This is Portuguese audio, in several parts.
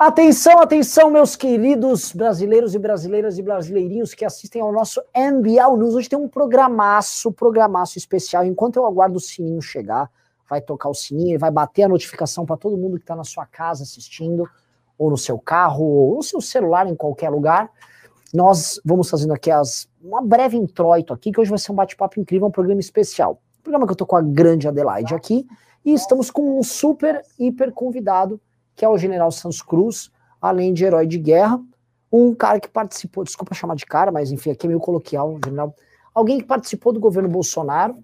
Atenção, atenção, meus queridos brasileiros e brasileiras e brasileirinhos que assistem ao nosso MBL News. Hoje tem um programaço, programaço especial. Enquanto eu aguardo o sininho chegar, vai tocar o sininho, vai bater a notificação para todo mundo que está na sua casa assistindo, ou no seu carro, ou no seu celular, em qualquer lugar. Nós vamos fazendo aqui as, uma breve introito aqui, que hoje vai ser um bate-papo incrível, um programa especial. Um programa que eu tô com a grande Adelaide aqui, e estamos com um super, hiper convidado, que é o General Santos Cruz, além de herói de guerra, um cara que participou, desculpa chamar de cara, mas enfim, aqui é meio coloquial, general, alguém que participou do governo Bolsonaro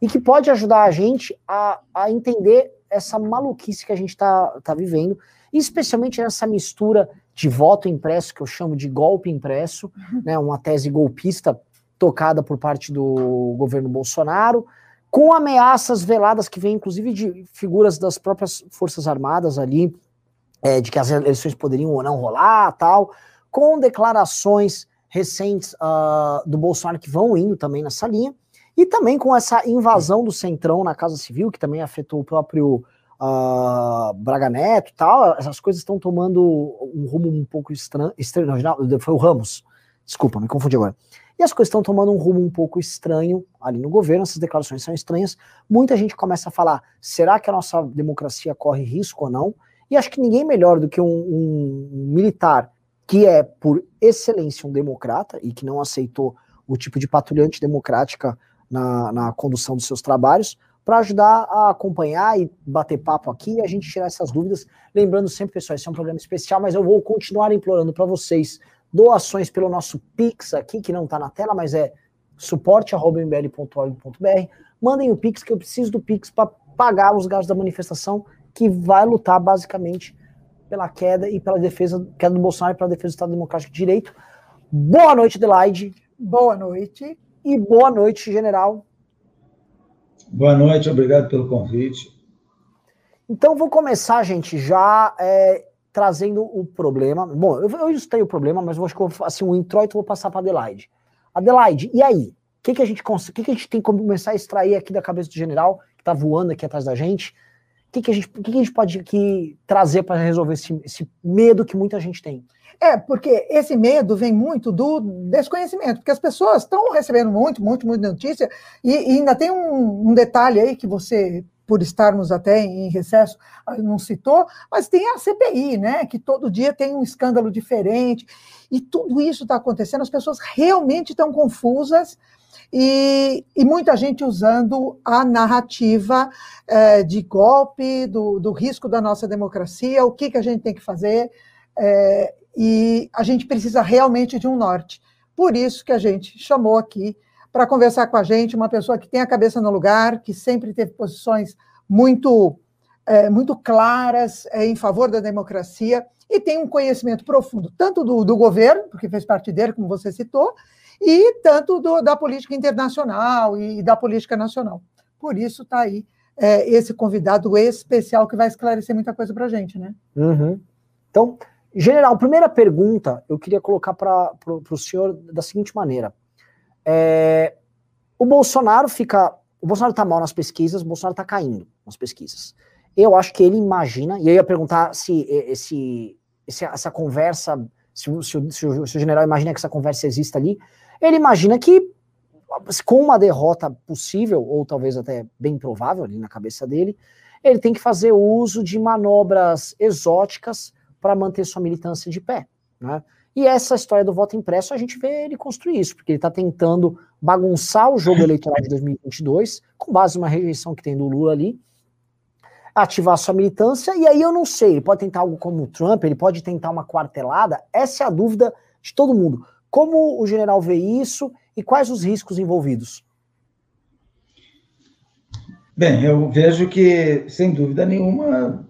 e que pode ajudar a gente a, a entender essa maluquice que a gente está tá vivendo, especialmente nessa mistura de voto impresso, que eu chamo de golpe impresso, uhum. né, uma tese golpista tocada por parte do governo Bolsonaro, com ameaças veladas que vêm inclusive de figuras das próprias Forças Armadas ali, é, de que as eleições poderiam ou não rolar, tal, com declarações recentes uh, do Bolsonaro que vão indo também nessa linha, e também com essa invasão do Centrão na Casa Civil, que também afetou o próprio uh, Braga Neto tal, essas coisas estão tomando um rumo um pouco estranho, estranho não, foi o Ramos, desculpa, me confundi agora. E as coisas estão tomando um rumo um pouco estranho ali no governo, essas declarações são estranhas. Muita gente começa a falar: será que a nossa democracia corre risco ou não? E acho que ninguém melhor do que um, um, militar que é, por excelência, um democrata e que não aceitou o tipo de patrulhante democrática na, na condução dos seus trabalhos, para ajudar a acompanhar e bater papo aqui e a gente tirar essas dúvidas. Lembrando sempre, pessoal, esse é um programa especial, mas eu vou continuar implorando para vocês doações pelo nosso Pix aqui, que não está na tela, mas é suporte.mbl.org.br. Mandem o Pix, que eu preciso do Pix para pagar os gastos da manifestação que vai lutar basicamente pela queda e pela defesa, queda do Bolsonaro e pela defesa do Estado Democrático de Direito. Boa noite, Adelaide. Boa noite. E boa noite, general. Boa noite, obrigado pelo convite. Então, vou começar, gente, já é, trazendo o problema. Bom, eu, eu ilustei o problema, mas eu acho que eu vou assim, um introito vou passar para Adelaide. Adelaide, e aí? O que, que, a gente, que, que a gente tem que começar a extrair aqui da cabeça do general, que está voando aqui atrás da gente? Que, que, a, gente, que, que a gente pode aqui trazer para resolver esse, esse medo que muita gente tem? É, porque esse medo vem muito do desconhecimento, porque as pessoas estão recebendo muito, muito, muita notícia, e, e ainda tem um, um, detalhe aí que você, por estarmos até em recesso, ah, não citou, mas tem a CPI, né? Que todo dia tem um escândalo diferente, e tudo isso está acontecendo, as pessoas realmente estão confusas e, e muita gente usando a narrativa é, de golpe, do, do, risco da nossa democracia, o que, que a gente tem que fazer, é, e a gente precisa realmente de um norte. Por isso que a gente chamou aqui para conversar com a gente uma pessoa que tem a cabeça no lugar, que sempre teve posições muito, é, muito claras em favor da democracia e tem um conhecimento profundo, tanto do, do governo, porque fez parte dele, como você citou, e tanto do, da política internacional e da política nacional. Por isso está aí é, esse convidado especial que vai esclarecer muita coisa para a gente, né? Uhum. Então, general, primeira pergunta eu queria colocar para o senhor da seguinte maneira: é, o Bolsonaro fica, o Bolsonaro está mal nas pesquisas, o Bolsonaro está caindo nas pesquisas. Eu acho que ele imagina, e eu ia perguntar se esse, essa conversa, se, se, se, o, se o general imagina que essa conversa exista ali, ele imagina que com uma derrota possível, ou talvez até bem provável ali na cabeça dele, ele tem que fazer uso de manobras exóticas para manter sua militância de pé. Né? E essa história do voto impresso, a gente vê ele construir isso, porque ele está tentando bagunçar o jogo eleitoral de 2022, com base numa rejeição que tem do Lula ali, ativar sua militância, e aí eu não sei, ele pode tentar algo como o Trump, ele pode tentar uma quartelada, essa é a dúvida de todo mundo. Como o general vê isso e quais os riscos envolvidos? Bem, eu vejo que, sem dúvida nenhuma,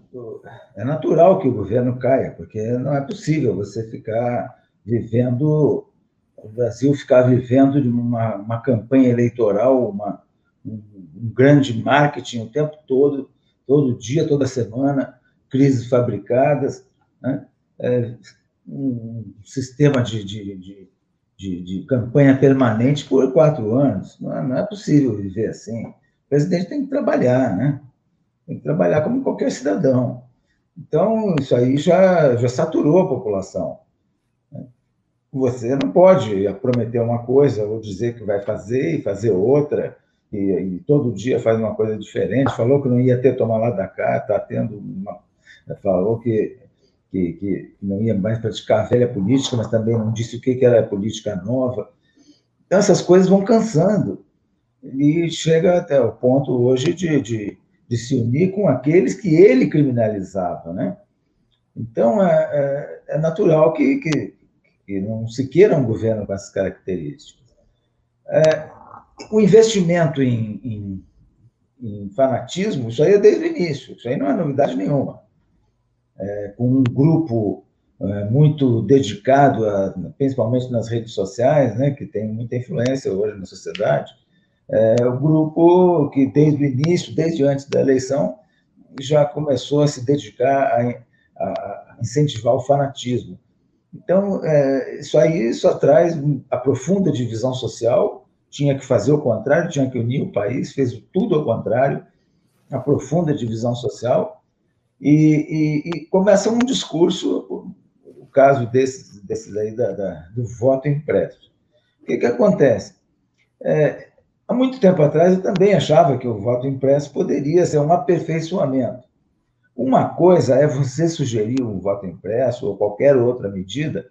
é natural que o governo caia, porque não é possível você ficar vivendo, o Brasil ficar vivendo de uma, uma campanha eleitoral, uma, um, um grande marketing o tempo todo, todo dia, toda semana, crises fabricadas, né? é, um sistema de, de, de, de, de campanha permanente por quatro anos. Não é, não é possível viver assim. O presidente tem que trabalhar, né? Tem que trabalhar como qualquer cidadão. Então, isso aí já, já saturou a população. Você não pode prometer uma coisa ou dizer que vai fazer e fazer outra, e, e todo dia faz uma coisa diferente. Falou que não ia ter tomar lá da cá, está tendo uma. Falou que, que, que, não ia mais praticar a velha política, mas também não disse o que, que era política nova. Então, essas coisas vão cansando. E chega até o ponto hoje de, de de se unir com aqueles que ele criminalizava, né? Então, é, é, é natural que, que, que, não se queira um governo com essas características. É, o investimento em, em, em, fanatismo, isso aí é desde o início, isso aí não é novidade nenhuma. É, com um grupo é, muito dedicado, a, principalmente nas redes sociais, né, que tem muita influência hoje na sociedade, é o grupo que, desde o início, desde antes da eleição, já começou a se dedicar a, a incentivar o fanatismo. Então, é, isso aí só traz a profunda divisão social, tinha que fazer o contrário, tinha que unir o país, fez tudo ao contrário, a profunda divisão social, e, e, e começa um discurso, o caso desse, desse daí da, da, do voto impresso. O que, que acontece? É, Há muito tempo atrás, eu também achava que o voto impresso poderia ser um aperfeiçoamento. Uma coisa é você sugerir um voto impresso ou qualquer outra medida,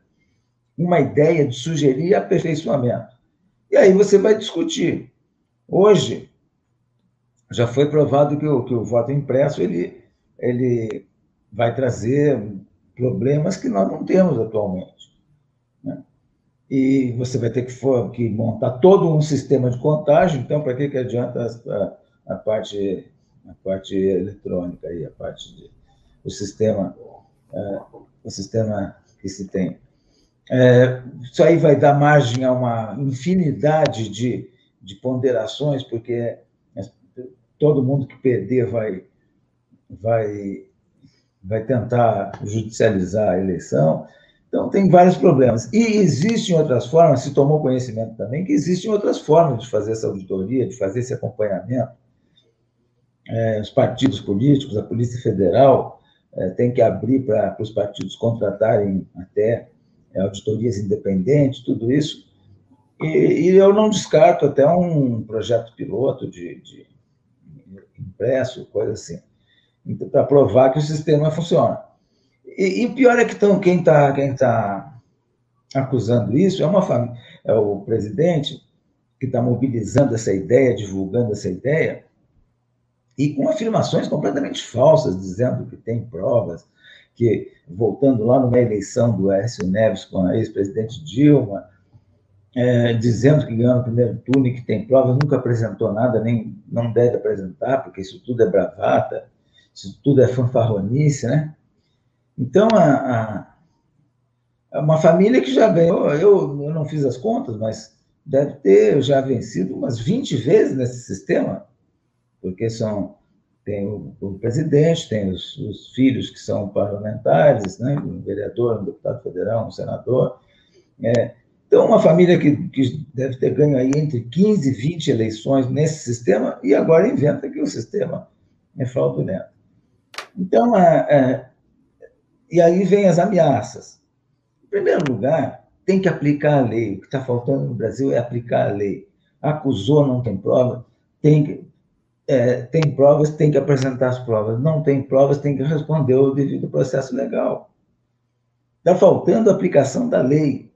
uma ideia de sugerir aperfeiçoamento. E aí você vai discutir. Hoje, já foi provado que o, que o voto impresso ele, ele vai trazer problemas que nós não temos atualmente e você vai ter que, for, que montar todo um sistema de contagem, então para que, que adianta a, a, parte, a parte eletrônica aí, a parte de, o sistema, uh, o sistema que se tem. É, isso aí vai dar margem a uma infinidade de, de ponderações, porque todo mundo que perder vai, vai, vai tentar judicializar a eleição, então, tem vários problemas. E existem outras formas, se tomou conhecimento também, que existem outras formas de fazer essa auditoria, de fazer esse acompanhamento. É, os partidos políticos, a Polícia Federal, é, tem que abrir para os partidos contratarem até é, auditorias independentes, tudo isso. E, e, eu não descarto até um projeto piloto de, de impresso, coisa assim, para provar que o sistema funciona. E, o pior é que tão, quem está quem tá acusando isso é uma família, é o presidente que está mobilizando essa ideia, divulgando essa ideia, e com afirmações completamente falsas, dizendo que tem provas, que, voltando lá numa eleição do Écio Neves com a ex-presidente Dilma, é, dizendo que ganhou no primeiro turno e que tem provas, nunca apresentou nada, nem não deve apresentar, porque isso tudo é bravata, isso tudo é fanfarronice, né? Então, a, a, uma família que já ganhou, eu, eu não fiz as contas, mas deve ter já vencido umas 20 vezes nesse sistema, porque são tem o, o presidente, tem os, os, filhos que são parlamentares, né, um vereador, um deputado federal, um senador. É, então, uma família que, que deve ter ganho aí entre 15 e 20 eleições nesse sistema e agora inventa que o sistema é fraudulento. Então, a, a, e aí vem as ameaças. Em primeiro lugar, tem que aplicar a lei. O que está faltando no Brasil é aplicar a lei. Acusou, não tem prova, tem que, é, tem provas, tem que apresentar as provas. Não tem provas, tem que responder o devido processo legal. Está faltando a aplicação da lei.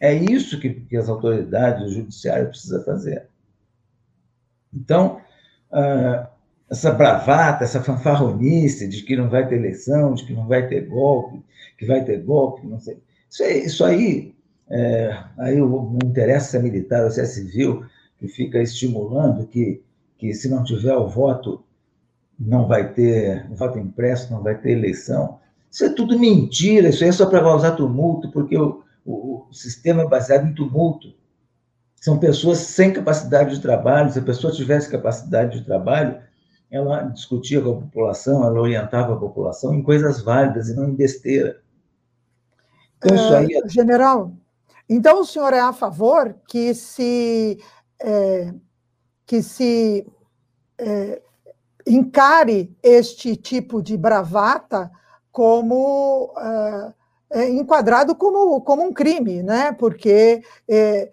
É isso que, que as autoridades, o judiciário precisa fazer. Então, uh, essa bravata, essa fanfarronice de que não vai ter eleição, de que não vai ter golpe, que vai ter golpe, não sei. Isso aí, isso aí, é, aí não interessa se é militar ou se é civil, que fica estimulando que, que se não tiver o voto, não vai ter voto impresso, não vai ter eleição. Isso é tudo mentira, isso aí é só para causar tumulto, porque o, o, o sistema é baseado em tumulto. São pessoas sem capacidade de trabalho, se a pessoa tivesse capacidade de trabalho, ela discutia com a população, ela orientava a população em coisas válidas e não em besteira. Então, isso aí é... General, então o senhor é a favor que se, é, que se é, encare este tipo de bravata como uh, é, enquadrado como, como um crime, né? Porque é,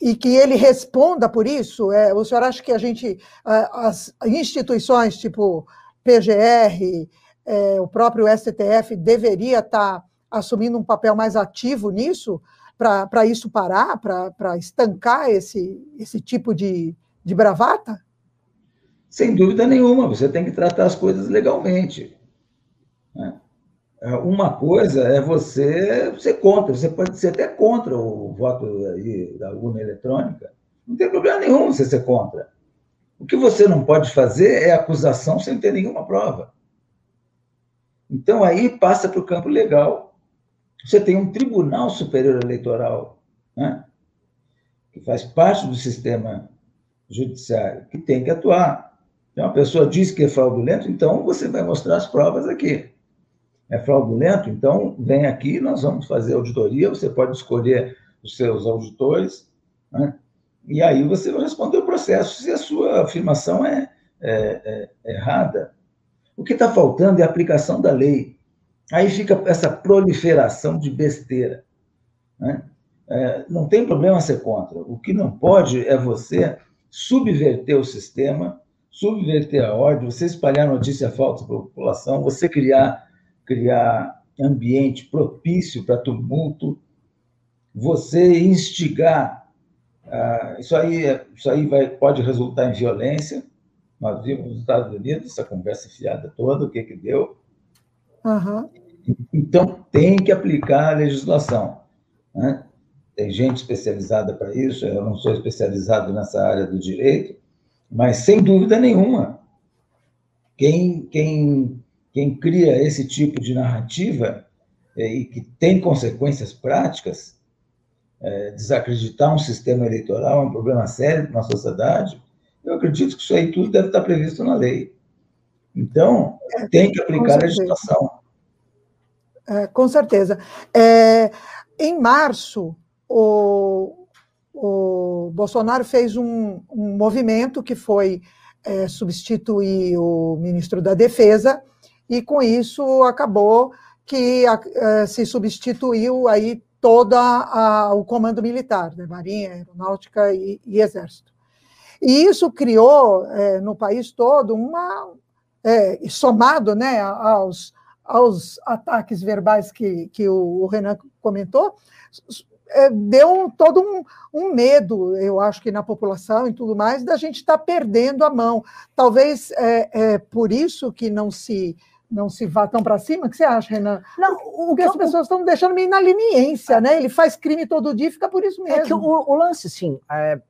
e que ele responda por isso. É, o senhor acha que a gente, as instituições tipo PGR, é, o próprio STF deveria estar tá assumindo um papel mais ativo nisso para isso parar, para estancar esse, esse tipo de, de bravata? Sem dúvida nenhuma, você tem que tratar as coisas legalmente. Né? É, uma coisa é você ser contra, você pode ser até contra o voto aí da urna eletrônica, não tem problema nenhum você ser contra. O que você não pode fazer é acusação sem ter nenhuma prova. Então aí passa para o campo legal. Você tem um Tribunal Superior Eleitoral, né, que faz parte do sistema judiciário, que tem que atuar. Então, uma pessoa diz que é fraudulento, então você vai mostrar as provas aqui é fraudulento, então vem aqui, nós vamos fazer auditoria, você pode escolher os seus auditores, né? e aí você vai responder o processo se a sua afirmação é, é, é errada. O que está faltando é a aplicação da lei. Aí fica essa proliferação de besteira. Né? É, não tem problema ser contra. O que não pode é você subverter o sistema, subverter a ordem, você espalhar notícia falsa para a população, você criar criar ambiente propício para tumulto, você instigar. Ah, isso aí, isso aí vai, pode resultar em violência. Nós vimos nos Estados Unidos essa conversa fiada toda, o que, que deu. Uhum. Então, tem que aplicar a legislação. Né? Tem gente especializada para isso, eu não sou especializado nessa área do direito, mas, sem dúvida nenhuma, quem, quem quem cria esse tipo de narrativa é, e que tem consequências práticas, é, desacreditar um sistema eleitoral é um problema sério para uma sociedade, eu acredito que isso aí tudo deve estar previsto na lei. Então, tem que aplicar a legislação. É, com certeza. É, em março, o, o Bolsonaro fez um, um movimento que foi é, substituir o ministro da Defesa, e com isso acabou que uh, se substituiu aí todo o comando militar, né, Marinha, Aeronáutica e, e, Exército. E isso criou é, no país todo uma, é, somado né, aos, aos ataques verbais que, que o Renan comentou, é, deu todo um, um, medo, eu acho que na população e tudo mais, da gente estar tá perdendo a mão. Talvez é, é por isso que não se não se vá tão para cima? O que você acha, Renan? Não, o que as pessoas estão deixando meio na leniência, né? Ele faz crime todo dia e fica por isso mesmo. É que o, o lance, sim, é...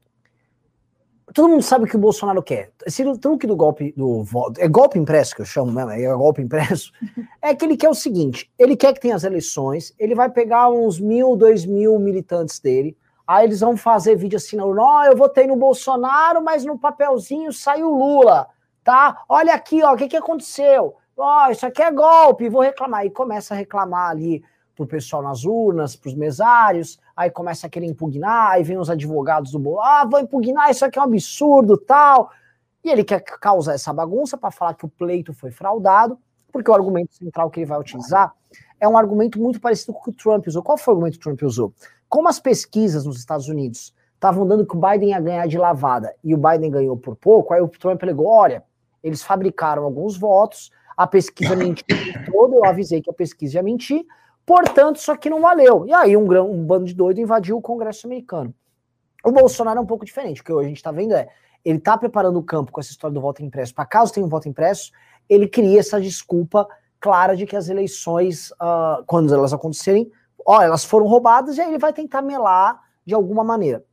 todo mundo sabe o que o Bolsonaro quer. Esse truque do golpe do voto, é golpe impresso que eu chamo mesmo, é golpe impresso, é que ele quer o seguinte, ele quer que tenha as eleições, ele vai pegar uns mil, dois mil militantes dele, aí eles vão fazer vídeo assim, oh, eu votei no Bolsonaro, mas no papelzinho saiu Lula, tá? Olha aqui, ó, o que que aconteceu? Ó, oh, isso aqui é golpe, vou reclamar. E começa a reclamar ali pro pessoal nas urnas, pros mesários, aí começa a querer impugnar, aí vem os advogados do bolo, ah, vou impugnar, isso aqui é um absurdo, tal. E ele quer causar essa bagunça para falar que o pleito foi fraudado, porque o argumento central que ele vai utilizar é um argumento muito parecido com o que o Trump usou. Qual foi o argumento que o Trump usou? Como as pesquisas nos Estados Unidos estavam dando que o Biden ia ganhar de lavada e o Biden ganhou por pouco, aí o Trump alegou, olha, eles fabricaram alguns votos, a pesquisa mentiu toda, eu avisei que a pesquisa ia mentir, portanto, isso aqui não valeu. E aí um, um bando de doido invadiu o Congresso americano. O Bolsonaro é um pouco diferente, o que hoje a gente está vendo é, ele está preparando o campo com essa história do voto impresso, para caso tenha um voto impresso, ele cria essa desculpa clara de que as eleições, uh, quando elas acontecerem, ó, elas foram roubadas, e aí ele vai tentar melar de alguma maneira.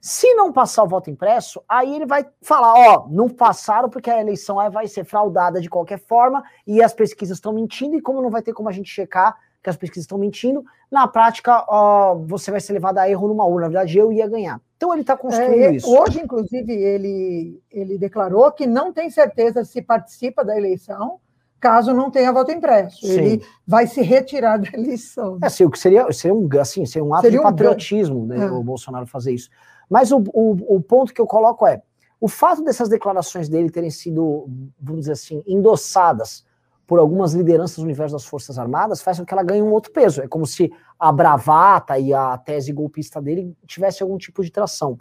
Se não passar o voto impresso, aí ele vai falar, ó, não passaram porque a eleição vai ser fraudada de qualquer forma e as pesquisas estão mentindo e como não vai ter como a gente checar que as pesquisas estão mentindo, na prática ó, você vai ser levado a erro numa urna. Na verdade, eu ia ganhar. Então ele está construindo é, isso. Hoje, inclusive, ele, ele declarou que não tem certeza se participa da eleição caso não tenha voto impresso. Sim. Ele vai se retirar da eleição. É, assim, o que seria, seria um, assim, seria um ato seria de patriotismo um... né, é. o Bolsonaro fazer isso. Mas o, o, o ponto que eu coloco é: o fato dessas declarações dele terem sido, vamos dizer assim, endossadas por algumas lideranças do universo das Forças Armadas faz com que ela ganhe um outro peso. É como se a bravata e a tese golpista dele tivesse algum tipo de tração.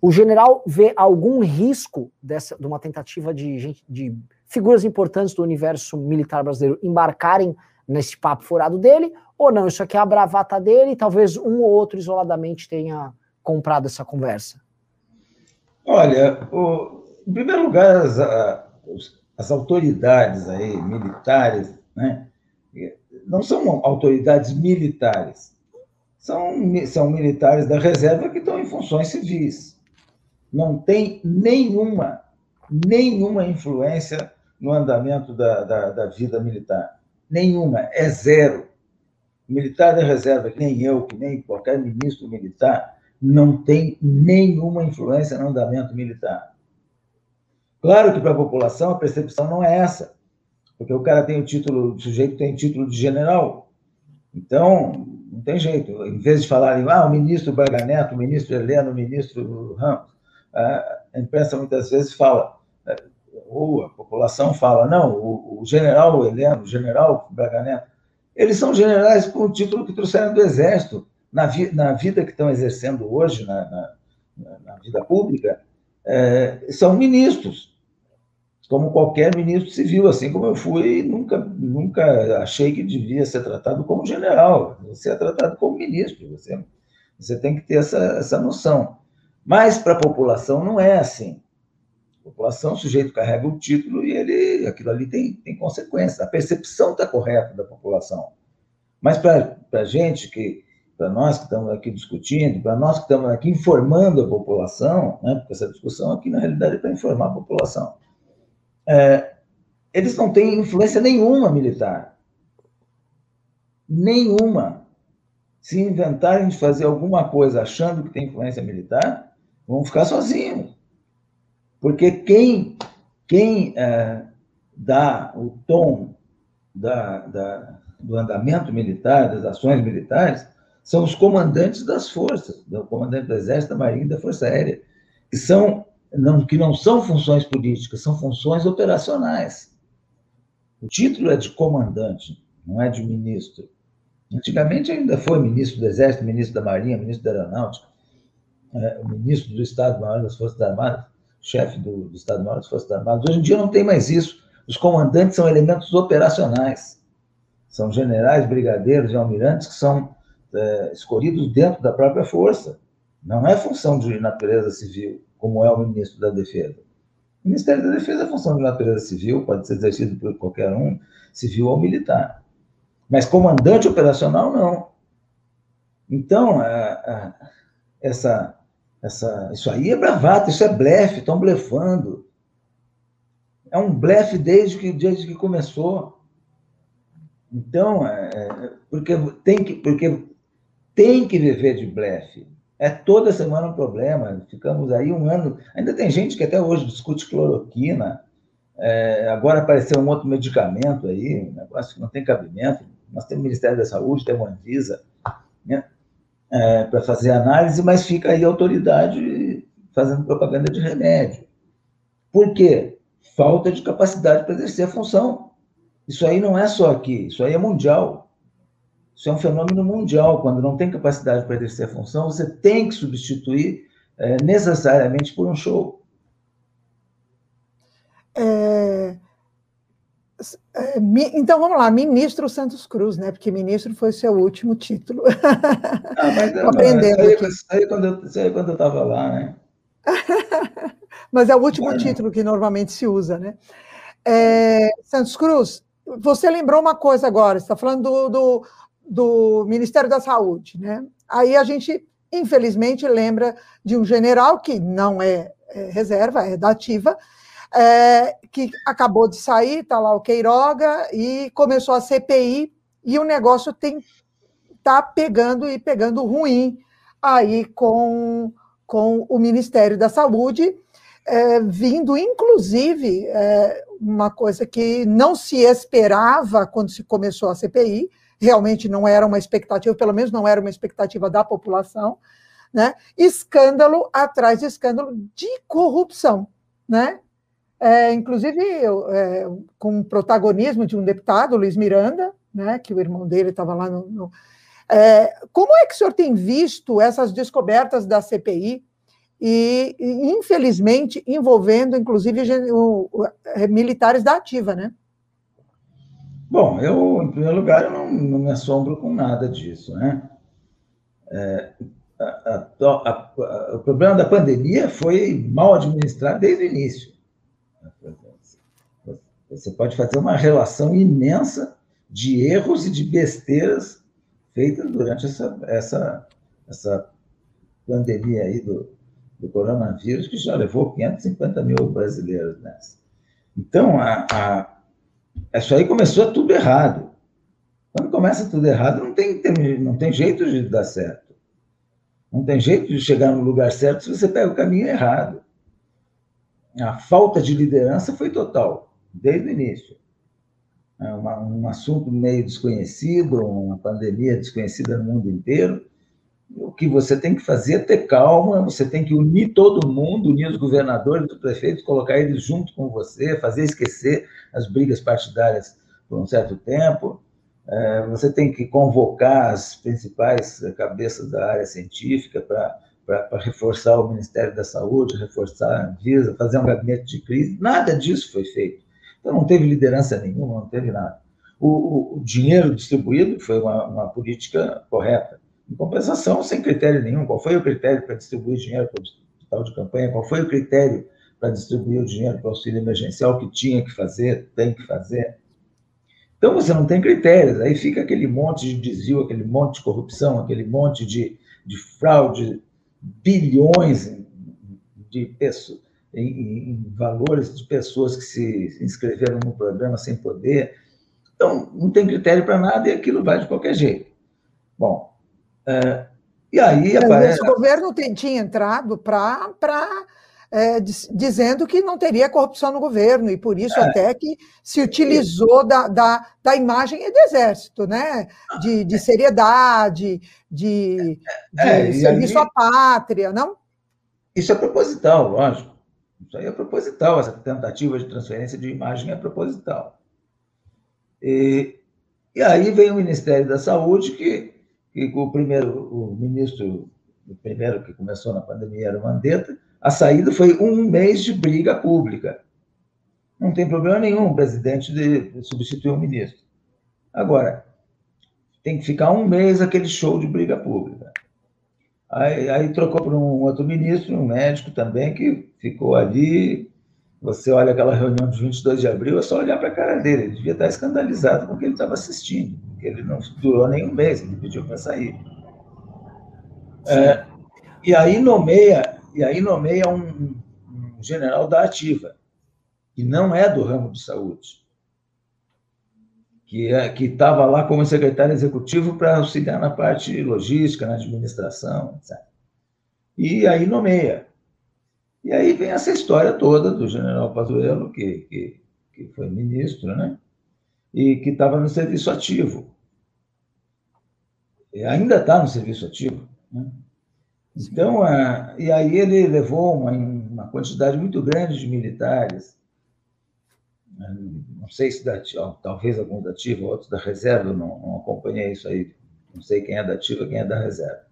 O general vê algum risco dessa, de uma tentativa de, de figuras importantes do universo militar brasileiro embarcarem nesse papo furado dele, ou não? Isso aqui é a bravata dele talvez um ou outro isoladamente tenha comprado essa conversa. Olha, o, em primeiro lugar, as, as autoridades aí, militares, né, não são autoridades militares, são, são militares da reserva que estão em funções civis. Não tem nenhuma, nenhuma influência no andamento da, da, da vida militar. Nenhuma, é zero. Militar da reserva, que nem eu, que nem qualquer ministro militar, não tem nenhuma influência no andamento militar. Claro que para a população a percepção não é essa, porque o cara tem o título, o sujeito tem título de general. Então, não tem jeito. Em vez de falarem, ah, o ministro Braga Neto, o ministro Heleno, o ministro Ramos, a imprensa muitas vezes fala, é, ou a população fala, não, o, general Heleno, o general Braga Neto, eles são generais com o título que trouxeram do Exército. Na, vi, na vida que estão exercendo hoje, na, na, na vida pública, é, são ministros, como qualquer ministro civil, assim como eu fui, nunca, nunca achei que devia ser tratado como general, você é tratado como ministro, você, você tem que ter essa, essa noção. Mas para a população não é assim. A população, o sujeito carrega o título e ele, aquilo ali tem, tem consequência. A percepção está correta da população. Mas para a gente que para nós que estamos aqui discutindo, para nós que estamos aqui informando a população, né, porque essa discussão aqui, na realidade, é para informar a população, é, eles não têm influência nenhuma militar. Nenhuma. Se inventarem de fazer alguma coisa achando que tem influência militar, vão ficar sozinhos. Porque quem, quem é, dá o tom da, da, do andamento militar, das ações militares, são os comandantes das forças, o comandante do Exército, da Marinha e da Força Aérea, que, são, não, que não são funções políticas, são funções operacionais. O título é de comandante, não é de ministro. Antigamente ainda foi ministro do Exército, ministro da Marinha, ministro da Aeronáutica, é, ministro do Estado-Maior das Forças Armadas, chefe do, do Estado-Maior das Forças Armadas. Hoje em dia não tem mais isso. Os comandantes são elementos operacionais. São generais, brigadeiros e almirantes que são é, escolhidos dentro da própria força. Não é função de natureza civil, como é o ministro da Defesa. O Ministério da Defesa é função de natureza civil, pode ser exercido por qualquer um, civil ou militar. Mas comandante operacional, não. Então, a, a, essa, essa, isso aí é bravata, isso é blefe, estão blefando. É um blefe desde que, desde que começou. Então, é, é porque tem que, porque tem que viver de blefe. É toda semana um problema. Ficamos aí um ano. Ainda tem gente que até hoje discute cloroquina. É, agora apareceu um outro medicamento aí, um negócio que não tem cabimento. Nós temos o Ministério da Saúde, temos a Anvisa, né, é, para fazer análise, mas fica aí a autoridade fazendo propaganda de remédio. Por quê? Falta de capacidade para exercer a função. Isso aí não é só aqui, isso aí é mundial. Isso é um fenômeno mundial. Quando não tem capacidade para exercer a função, você tem que substituir é, necessariamente por um show. É, é, então vamos lá, ministro Santos Cruz, né? Porque ministro foi seu último título. Ah, mas não, aprendendo isso aí, isso aí quando eu, isso aí quando eu estava lá, né? mas é o último mas, título que normalmente se usa, né? É, Santos Cruz, você lembrou uma coisa agora, você está falando do, do, do Ministério da Saúde. Né? Aí a gente, infelizmente, lembra de um general que não é, é reserva, é da ativa, é, que acabou de sair, está lá o Queiroga, e começou a CPI, e o negócio tem tá pegando e pegando ruim aí com, com o Ministério da Saúde, é, vindo, inclusive, é, uma coisa que não se esperava quando se começou a CPI, realmente não era uma expectativa, pelo menos não era uma expectativa da população, né? Escândalo atrás de escândalo de corrupção, né? é, inclusive é, com o protagonismo de um deputado, Luiz Miranda, né, que o irmão dele estava lá no. no é, como é que o senhor tem visto essas descobertas da CPI e, e infelizmente, envolvendo, inclusive, o, o, é, militares da ativa, né? Bom, eu, em primeiro lugar, eu não, não me assombro com nada disso, né? É, a, a, a, o problema da pandemia foi mal administrado desde o início. Você pode fazer uma relação imensa de erros e de besteiras feitas durante essa, essa, essa pandemia aí do, do coronavírus, que já levou 550 mil brasileiros nessa. Então, a, isso aí começou tudo errado. Quando começa tudo errado, não tem, tem, não tem jeito de dar certo. Não tem jeito de chegar no lugar certo se você pega o caminho errado. A falta de liderança foi total, desde o início. É um assunto meio desconhecido, uma pandemia desconhecida no mundo inteiro. O que você tem que fazer é ter calma, você tem que unir todo mundo, unir os governadores, os prefeitos, colocar eles junto com você, fazer esquecer as brigas partidárias por um certo tempo. É, você tem que convocar as principais cabeças da área científica para reforçar o Ministério da Saúde, reforçar a Anvisa, fazer um gabinete de crise. Nada disso foi feito. Então, não teve liderança nenhuma, não teve nada. O, o dinheiro distribuído foi uma, uma, política correta. Em compensação, sem critério nenhum. Qual foi o critério para distribuir dinheiro para o hospital de campanha? Qual foi o critério para distribuir o dinheiro para o auxílio emergencial que tinha que fazer, tem que fazer? Então, você não tem critérios. Aí fica aquele monte de desvio, aquele monte de corrupção, aquele monte de, de fraude, bilhões de pessoas em, em, valores de pessoas que se inscreveram no programa sem poder. Então, não tem critério para nada e aquilo vai de qualquer jeito. Bom, é, e aí aparece. O governo tinha entrado para. É, dizendo que não teria corrupção no governo, e por isso é. até que se utilizou da, da, da imagem do exército, né? de, de seriedade, de, é, de serviço aí, à pátria, não? Isso é proposital, lógico. Isso aí é proposital, essa tentativa de transferência de imagem é proposital. E, e aí vem o Ministério da Saúde, que, que o primeiro, o ministro, o primeiro que começou na pandemia era o Mandetta, a saída foi um mês de briga pública. Não tem problema nenhum o presidente de substituir o ministro. Agora, tem que ficar um mês aquele show de briga pública. Aí, aí trocou para um outro ministro, um médico também, que ficou ali. Você olha aquela reunião de 22 de abril, é só olhar para a cara dele. Ele devia estar escandalizado com o que ele estava assistindo, ele não durou nem um mês, ele pediu para sair. É, e aí nomeia, e aí nomeia um, um general da ativa, que não é do ramo de saúde que é, estava lá como secretário executivo para auxiliar na parte logística, na administração, etc. E aí nomeia. E aí vem essa história toda do general Pazuello, que, que, que foi ministro, né? E que estava no serviço ativo. E ainda está no serviço ativo. Né? Então, a, e aí ele levou uma, uma quantidade muito grande de militares não sei se da talvez algum da ativa, outros da reserva, não, não acompanhei isso aí, não sei quem é da ativa, quem é da reserva.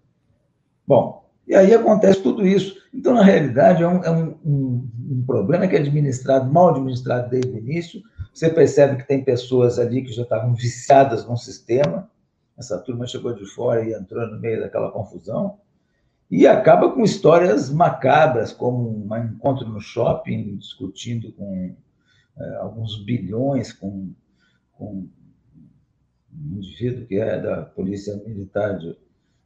Bom, e aí acontece tudo isso. Então, na realidade, é um, é um, um, um problema que é administrado, mal administrado desde o início. Você percebe que tem pessoas ali que já estavam viciadas no sistema, essa turma chegou de fora e entrou no meio daquela confusão, e acaba com histórias macabras, como um encontro no shopping discutindo com é, alguns bilhões com, com um indivíduo que é da Polícia Militar de,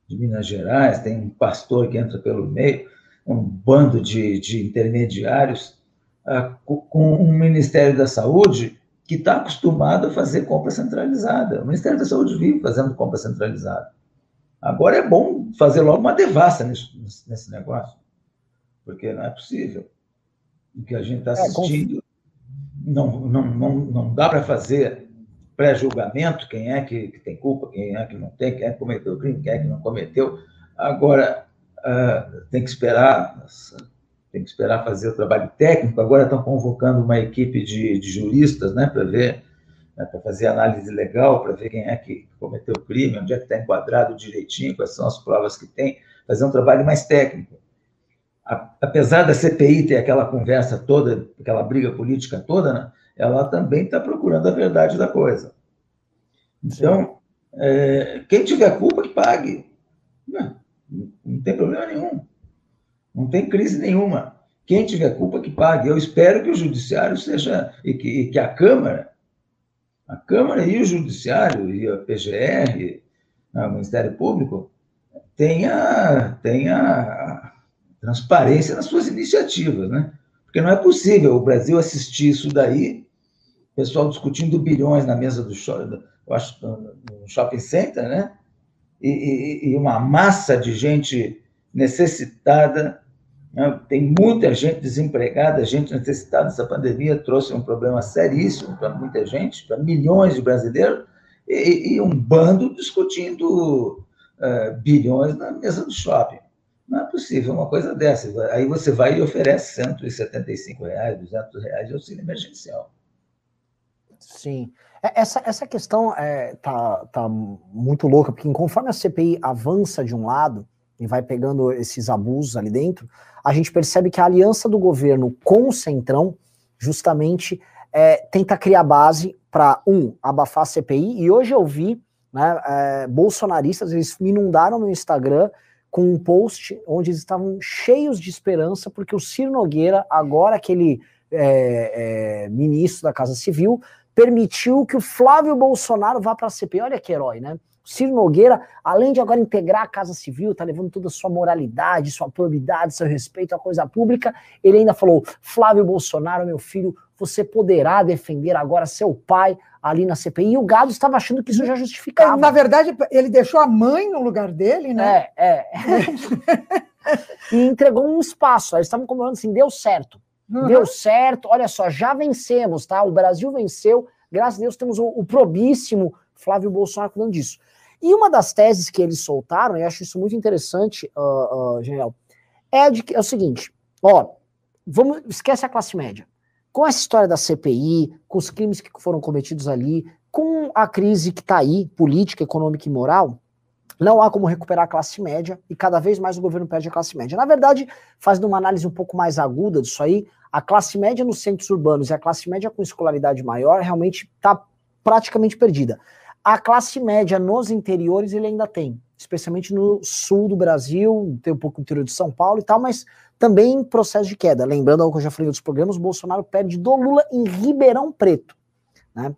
de Minas Gerais, tem um pastor que entra pelo meio, um bando de, de intermediários, ah, com um Ministério da Saúde que está acostumado a fazer compra centralizada. O Ministério da Saúde vive fazendo compra centralizada. Agora é bom fazer logo uma devassa nesse, nesse negócio, porque não é possível. O que a gente está é, assistindo não, não, não, não dá para fazer pré-julgamento, quem é que, que, tem culpa, quem é que não tem, quem é que cometeu crime, quem é que não cometeu. Agora, uh, tem que esperar tem que esperar fazer o trabalho técnico. Agora estão convocando uma equipe de, de juristas né, para ver, né, para fazer análise legal, para ver quem é que cometeu o crime, onde é que está enquadrado direitinho, quais são as provas que tem, fazer um trabalho mais técnico. apesar da CPI ter aquela conversa toda, aquela briga política toda, né, ela também está procurando a verdade da coisa. Então, é, quem tiver culpa, que pague. Não, não tem problema nenhum. Não tem crise nenhuma. Quem tiver culpa, que pague. Eu espero que o judiciário seja. e que, e que a Câmara, a Câmara e o judiciário, e a PGR, né, o Ministério Público, tenha, tenha transparência nas suas iniciativas, né? Porque não é possível o Brasil assistir isso daí, pessoal discutindo bilhões na mesa do shopping, eu acho, shopping center, né? E, e, e uma massa de gente necessitada né? Tem muita gente desempregada, gente necessitada. Essa pandemia trouxe um problema seríssimo para muita gente, para milhões de brasileiros, e, e um bando discutindo uh, bilhões na mesa do shopping. Não é possível uma coisa dessa. Aí você vai e oferece 175 reais, 200 reais de auxílio emergencial. Sim. É, essa, essa questão é, tá, tá muito louca, porque conforme a CPI avança de um lado e vai pegando esses abusos ali dentro, a gente percebe que a aliança do governo com o Centrão justamente é, tenta criar base para, um, abafar a CPI, e hoje eu vi né, é, bolsonaristas, eles me inundaram no Instagram com um post onde eles estavam cheios de esperança, porque o Ciro Nogueira, agora aquele é, é, ministro da Casa Civil, permitiu que o Flávio Bolsonaro vá para a CPI. Olha que herói, né? Ciro Nogueira, além de agora integrar a Casa Civil, tá levando toda a sua moralidade, sua probidade, seu respeito à coisa pública, ele ainda falou: Flávio Bolsonaro, meu filho, você poderá defender agora seu pai ali na CPI. E o Gado estava achando que isso já justificava. Na verdade, ele deixou a mãe no lugar dele, né? É, é. e entregou um espaço. Eles estavam comemorando assim: deu certo. Uhum. Deu certo, olha só, já vencemos, tá? O Brasil venceu, graças a Deus temos o, o probíssimo Flávio Bolsonaro cuidando disso. E uma das teses que eles soltaram, e acho isso muito interessante, uh, uh, general, é, de, é o seguinte: ó, vamos, esquece a classe média. Com essa história da CPI, com os crimes que foram cometidos ali, com a crise que está aí, política, econômica e moral, não há como recuperar a classe média e cada vez mais o governo perde a classe média. Na verdade, fazendo uma análise um pouco mais aguda disso aí, a classe média nos centros urbanos e a classe média com escolaridade maior realmente está praticamente perdida. A classe média nos interiores ele ainda tem, especialmente no sul do Brasil, tem um pouco no interior de São Paulo e tal, mas também em processo de queda. Lembrando o que eu já falei em outros programas, o Bolsonaro perde do Lula em Ribeirão Preto. Né?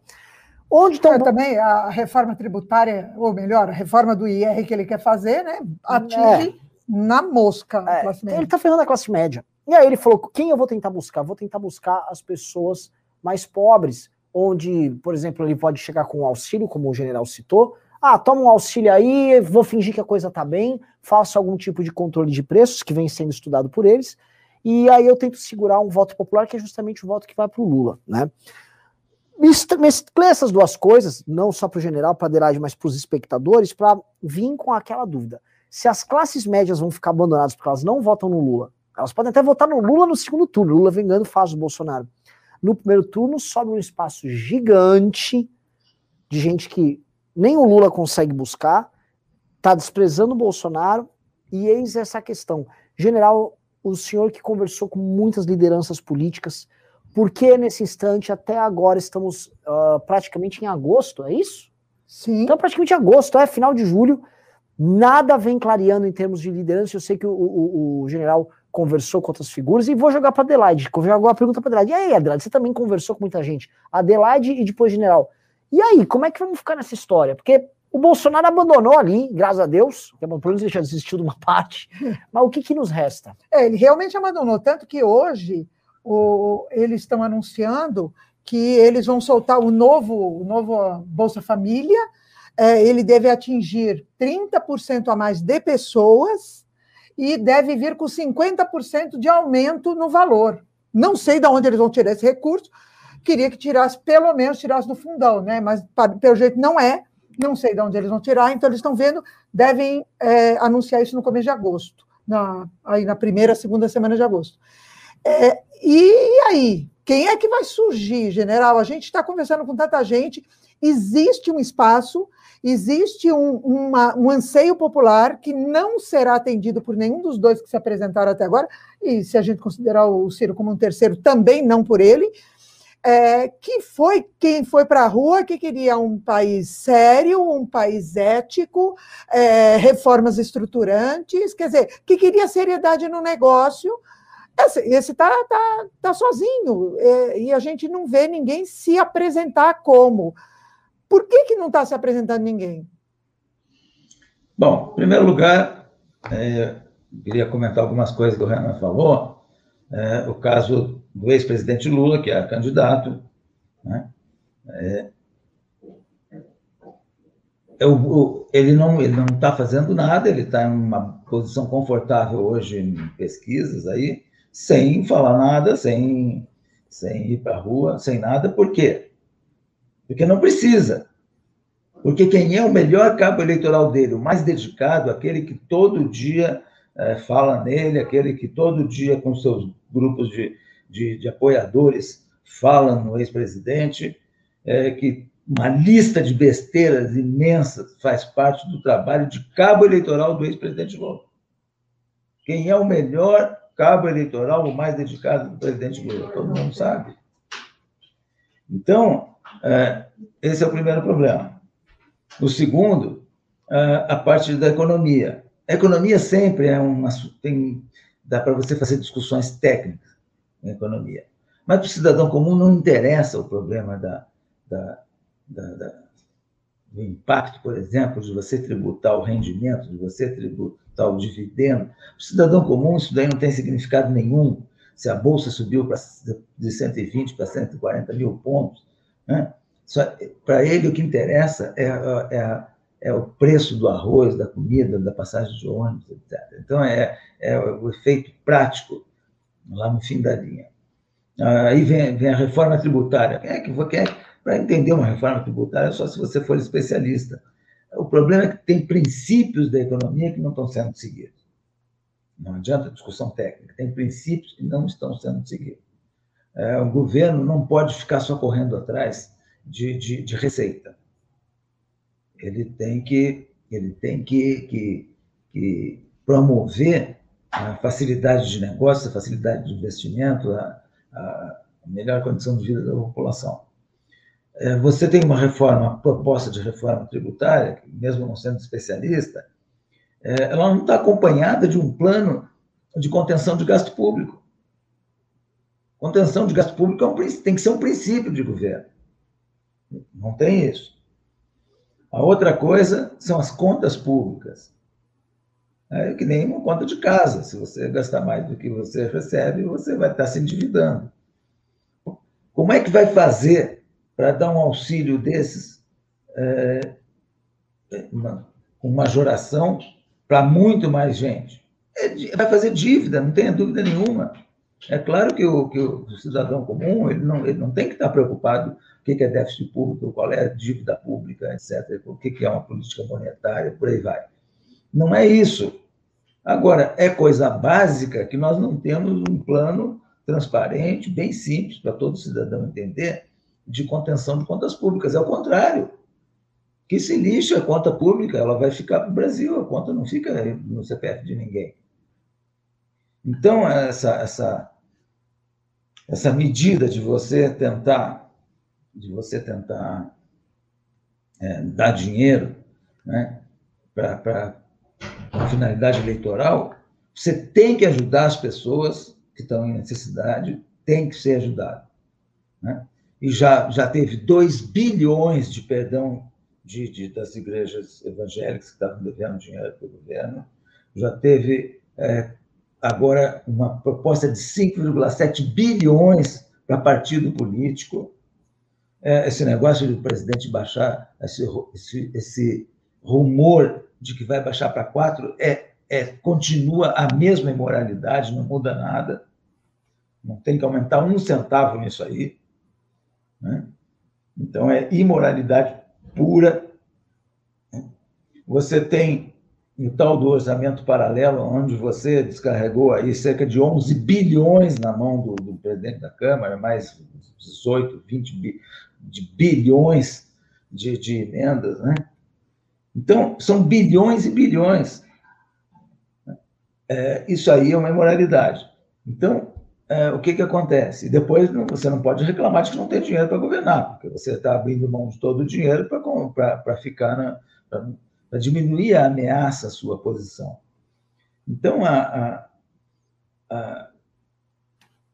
Onde estão... É, também a reforma tributária, ou melhor, a reforma do IR que ele quer fazer, né, atinge é. na mosca a é, classe média. Ele está ferrando a classe média. E aí ele falou, quem eu vou tentar buscar? Vou tentar buscar as pessoas mais pobres, onde, por exemplo, ele pode chegar com um auxílio, como o general citou. Ah, toma um auxílio aí, vou fingir que a coisa está bem, faço algum tipo de controle de preços, que vem sendo estudado por eles, e aí eu tento segurar um voto popular, que é justamente o voto que vai para o Lula, né? Mesclei essas duas coisas, não só para o general, para a Adelaide, mas para os espectadores, para vir com aquela dúvida. Se as classes médias vão ficar abandonadas porque elas não votam no Lula, elas podem até votar no Lula no segundo turno, Lula vem ganhando faz o Bolsonaro. No primeiro turno, sobra um espaço gigante de gente que nem o Lula consegue buscar, está desprezando o Bolsonaro, e eis essa questão. General, o senhor que conversou com muitas lideranças políticas, por que nesse instante, até agora, estamos uh, praticamente em agosto, é isso? Sim. Então, praticamente agosto, é final de julho, nada vem clareando em termos de liderança. Eu sei que o, o, o general conversou com outras figuras e vou jogar para Adelaide. Vou jogar uma pergunta para Adelaide. E aí, Adelaide, você também conversou com muita gente? Adelaide e depois General. E aí, como é que vamos ficar nessa história? Porque o Bolsonaro abandonou ali, graças a Deus, pelo menos ele já desistiu de uma parte, mas o que, que nos resta? É, ele realmente abandonou, tanto que hoje o, eles estão anunciando que eles vão soltar o novo, o novo Bolsa Família, é, ele deve atingir 30% a mais de pessoas, e deve vir com 50% de aumento no valor. Não sei de onde eles vão tirar esse recurso, queria que tirasse, pelo menos tirasse do fundão, né? Mas pelo jeito não é, não sei de onde eles vão tirar, então eles estão vendo, devem é, anunciar isso no começo de agosto. na, aí na primeira, segunda semana de agosto. É, e aí, quem é que vai surgir, general? A gente está conversando com tanta gente, existe um espaço, existe um, uma, um anseio popular que não será atendido por nenhum dos dois que se apresentaram até agora, e se a gente considerar o Ciro como um terceiro, também não por ele, é, que foi quem foi para a rua que queria um país sério, um país ético, é, reformas estruturantes, quer dizer, que queria seriedade no negócio. Esse está tá, tá sozinho é, e a gente não vê ninguém se apresentar como. Por que, que não está se apresentando ninguém? Bom, em primeiro lugar, é, queria comentar algumas coisas que o Renan falou. É, o caso do ex-presidente Lula, que é candidato. Né? É, é o, ele não ele não está fazendo nada, ele está em uma posição confortável hoje em pesquisas aí, sem falar nada, sem, sem ir para a rua, sem nada. Por quê? Porque não precisa. Porque quem é o melhor cabo eleitoral dele, o mais dedicado, aquele que todo dia é, fala nele, aquele que todo dia, com seus grupos de, de, de apoiadores, fala no ex-presidente, é, que uma lista de besteiras imensas faz parte do trabalho de cabo eleitoral do ex-presidente Lula. Quem é o melhor cabo eleitoral, o mais dedicado do presidente Lula? Todo mundo sabe. Então, é, esse é o primeiro problema. O segundo, a parte da economia. A economia sempre é uma. Tem, dá para você fazer discussões técnicas em economia. Mas para o cidadão comum não interessa o problema da, da, da, da, do impacto, por exemplo, de você tributar o rendimento, de você tributar o dividendo. O cidadão comum, isso daí não tem significado nenhum. Se a bolsa subiu pra, de 120 para 140 mil pontos, né? Para ele, o que interessa é, é, é, o preço do arroz, da comida, da passagem de ônibus, etc. Então, é, é o efeito prático lá no fim da linha. Aí vem, vem a reforma tributária. Quem é que quer é, para entender uma reforma tributária só se você for especialista. O problema é que tem princípios da economia que não estão sendo seguidos. Não adianta discussão técnica. Tem princípios que não estão sendo seguidos. É, o governo não pode ficar só correndo atrás de, de, de receita. Ele tem que, ele tem que, que, que promover a facilidade de negócio, a facilidade de investimento, a, a melhor condição de vida da população. É, você tem uma reforma, uma proposta de reforma tributária, mesmo não sendo especialista, é, ela não está acompanhada de um plano de contenção de gasto público. Contenção de gasto público é um, tem que ser um princípio de governo. Não tem isso. A outra coisa são as contas públicas. É que nem uma conta de casa. Se você gastar mais do que você recebe, você vai estar se endividando. Como é que vai fazer para dar um auxílio desses, é, uma, com majoração para muito mais gente? É, vai fazer dívida, não tenha dúvida nenhuma. É claro que o, que o cidadão comum ele não, ele não tem que estar preocupado o que é déficit público, qual é a dívida pública, etc., o que é uma política monetária, por aí vai. Não é isso. Agora, é coisa básica que nós não temos um plano transparente, bem simples, para todo cidadão entender, de contenção de contas públicas. É o contrário. Que se lixa a conta pública, ela vai ficar para o Brasil, a conta não fica no CPF de ninguém. Então, essa, essa, essa medida de você tentar, de você tentar é, dar dinheiro né, para finalidade eleitoral, você tem que ajudar as pessoas que estão em necessidade, tem que ser ajudado. Né? E já, já teve 2 bilhões de perdão de, de, das igrejas evangélicas que estavam devendo dinheiro para o governo, já teve é, agora uma proposta de 5,7 bilhões para partido político. É, esse negócio do presidente baixar, esse, esse, esse rumor de que vai baixar para 4 é, é, continua a mesma imoralidade, não muda nada. Não tem que aumentar um centavo nisso aí. Né? Então, é imoralidade pura. Você tem o tal do orçamento paralelo, onde você descarregou aí cerca de 11 bilhões na mão do, do presidente da Câmara, mais 18, 20 bi, de bilhões de, de emendas, né? Então, são bilhões e bilhões. É, isso aí é uma imoralidade. Então, o que, que acontece? Depois você não pode reclamar de que não tem dinheiro para governar, porque você está abrindo mão de todo o dinheiro para ficar para diminuir a ameaça à sua posição. Então, a, a, a,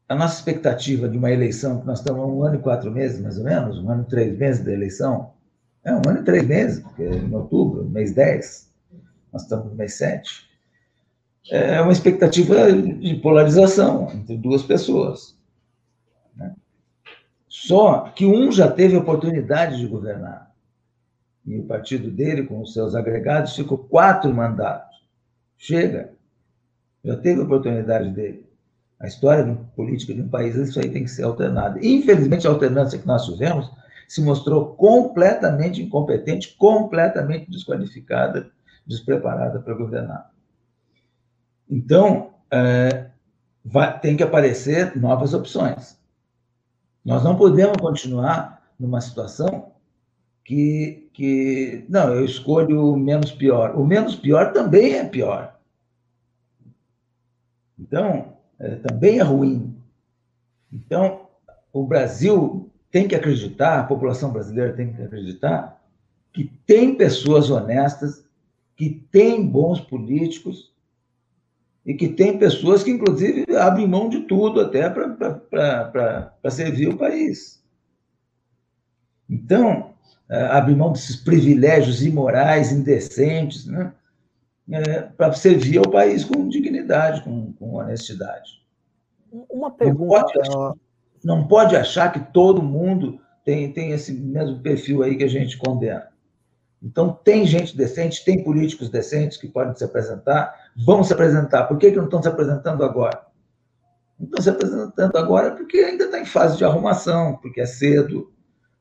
a, nossa expectativa de uma eleição, que nós estamos um ano e quatro meses, mais ou menos, um ano e três meses da eleição, é um ano e três meses, porque é em outubro, mês 10, nós estamos no mês 7. É uma expectativa de polarização entre duas pessoas. Né? Só que um já teve oportunidade de governar. E o partido dele, com os seus agregados, ficou quatro mandatos. Chega. Já teve oportunidade dele. A história política de um país, isso aí tem que ser alternado. Infelizmente, a alternância que nós tivemos se mostrou completamente incompetente, completamente desqualificada, despreparada para governar. Então, é, vai, tem que aparecer novas opções. Nós não podemos continuar numa situação que, que não, eu escolho o menos pior. O menos pior também é pior. Então, é, também é ruim. Então, o Brasil tem que acreditar, a população brasileira tem que acreditar, que tem pessoas honestas, que tem bons políticos e que tem pessoas que, inclusive, abrem mão de tudo até para servir o país. Então, é, abrir mão desses privilégios imorais, indecentes, né? É, para servir ao país com dignidade, com, com honestidade. Uma pergunta. Não pode, não pode achar que todo mundo tem, tem esse mesmo perfil aí que a gente condena. Então, tem gente decente, tem políticos decentes que podem se apresentar, vão se apresentar. Por que, que não estão se apresentando agora? Não estão se apresentando agora porque ainda está em fase de arrumação, porque é cedo,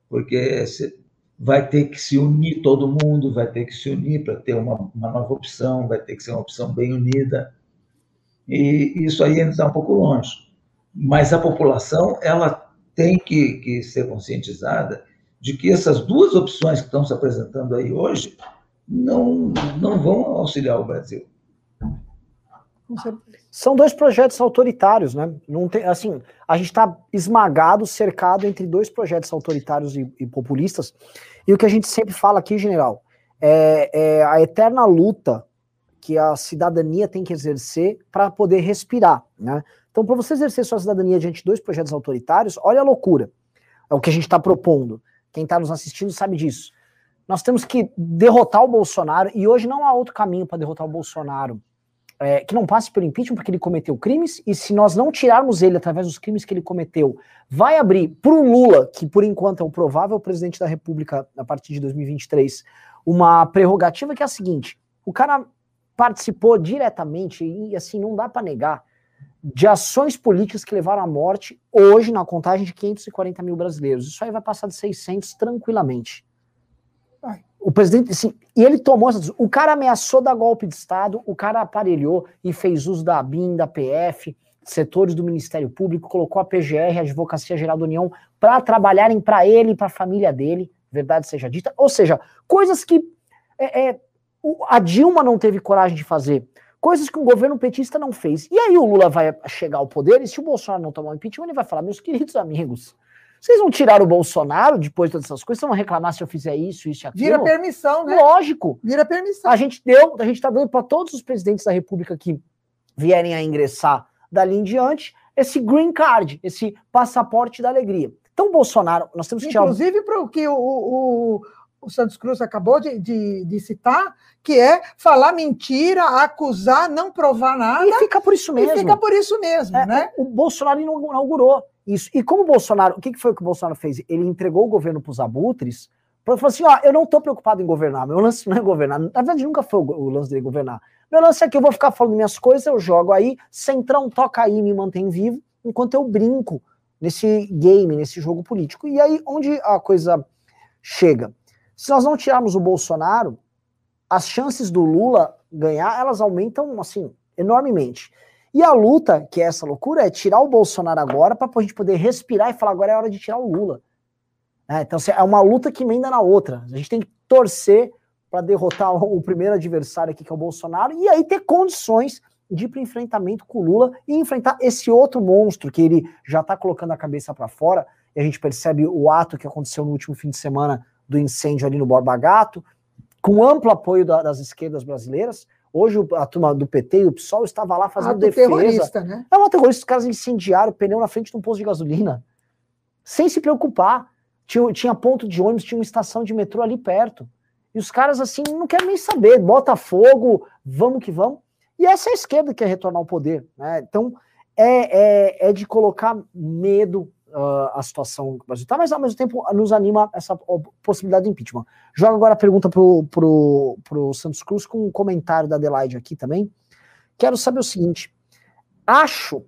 porque vai ter que se unir todo mundo, vai ter que se unir para ter uma, uma nova opção, vai ter que ser uma opção bem unida. E isso aí ainda está um pouco longe mas a população ela tem que, que ser conscientizada de que essas duas opções que estão se apresentando aí hoje não, não vão auxiliar o Brasil. São dois projetos autoritários, né? Não tem, assim, a gente está esmagado, cercado entre dois projetos autoritários e, e, populistas. E o que a gente sempre fala aqui, general, é, é a eterna luta que a cidadania tem que exercer para poder respirar, né? Então, para você exercer sua cidadania diante de dois projetos autoritários, olha a loucura. É o que a gente está propondo. Quem está nos assistindo sabe disso. Nós temos que derrotar o Bolsonaro, e hoje não há outro caminho para derrotar o Bolsonaro é, que não passe pelo impeachment, porque ele cometeu crimes, e se nós não tirarmos ele através dos crimes que ele cometeu, vai abrir para o Lula, que por enquanto é o provável presidente da República a partir de 2023, uma prerrogativa que é a seguinte: o cara participou diretamente, e assim, não dá para negar, de ações políticas que levaram à morte hoje na contagem de 540 mil brasileiros. Isso aí vai passar de 600 tranquilamente. O presidente, assim, e ele tomou. O cara ameaçou dar golpe de Estado, o cara aparelhou e fez uso da BIM, da PF, setores do Ministério Público, colocou a PGR, a Advocacia Geral da União, para trabalharem para ele e para a família dele, verdade seja dita. Ou seja, coisas que é, é, a Dilma não teve coragem de fazer. Coisas que um governo petista não fez. E aí o Lula vai chegar ao poder e se o Bolsonaro não tomar o impeachment, ele vai falar, meus queridos amigos, vocês vão tirar o Bolsonaro depois de todas essas coisas? Vocês vão reclamar se eu fizer isso, isso e aquilo? Vira permissão, né? Lógico. Vira permissão. A gente deu, a gente tá dando para todos os presidentes da República que vierem a ingressar dali em diante esse green card, esse passaporte da alegria. Então, Bolsonaro, nós temos que tirar. Inclusive, para o que o, o Santos Cruz acabou de, de, de, citar, que é falar mentira, acusar, não provar nada. E fica por isso mesmo. E fica por isso mesmo, é, né? O Bolsonaro inaugurou isso. E como o Bolsonaro, o que foi que o Bolsonaro fez? Ele entregou o governo para os abutres, falou assim: ó, eu não estou preocupado em governar, meu lance não é governar. Na verdade, nunca foi o lance dele governar. Meu lance é que eu vou ficar falando minhas coisas, eu jogo aí, centrão toca aí, me mantém vivo, enquanto eu brinco nesse game, nesse jogo político. E aí, onde a coisa chega? Se nós não tirarmos o Bolsonaro, as chances do Lula ganhar, elas aumentam assim enormemente. E a luta, que é essa loucura, é tirar o Bolsonaro agora para a gente poder respirar e falar agora é hora de tirar o Lula. É, então assim, é uma luta que emenda na outra. A gente tem que torcer para derrotar o primeiro adversário aqui, que é o Bolsonaro, e aí ter condições de ir para enfrentamento com o Lula e enfrentar esse outro monstro que ele já está colocando a cabeça para fora. E a gente percebe o ato que aconteceu no último fim de semana do incêndio ali no Borba Gato, com amplo apoio da, das esquerdas brasileiras. Hoje a turma do PT e o PSOL estava lá fazendo Ato defesa. Terrorista, né? É uma terrorista, os caras incendiaram o pneu na frente de um posto de gasolina, sem se preocupar. Tinha, tinha ponto de ônibus, tinha uma estação de metrô ali perto. E os caras, assim, não querem nem saber. Bota fogo, vamos que vamos. E essa é a esquerda que quer retornar ao poder. Né? Então, é, é, é de colocar medo uh, a situação que o Brasil está, mas ao mesmo tempo nos anima essa possibilidade de impeachment. Jogo agora a pergunta pro, pro Santos Cruz com um comentário da Adelaide aqui também. Quero saber o seguinte: acho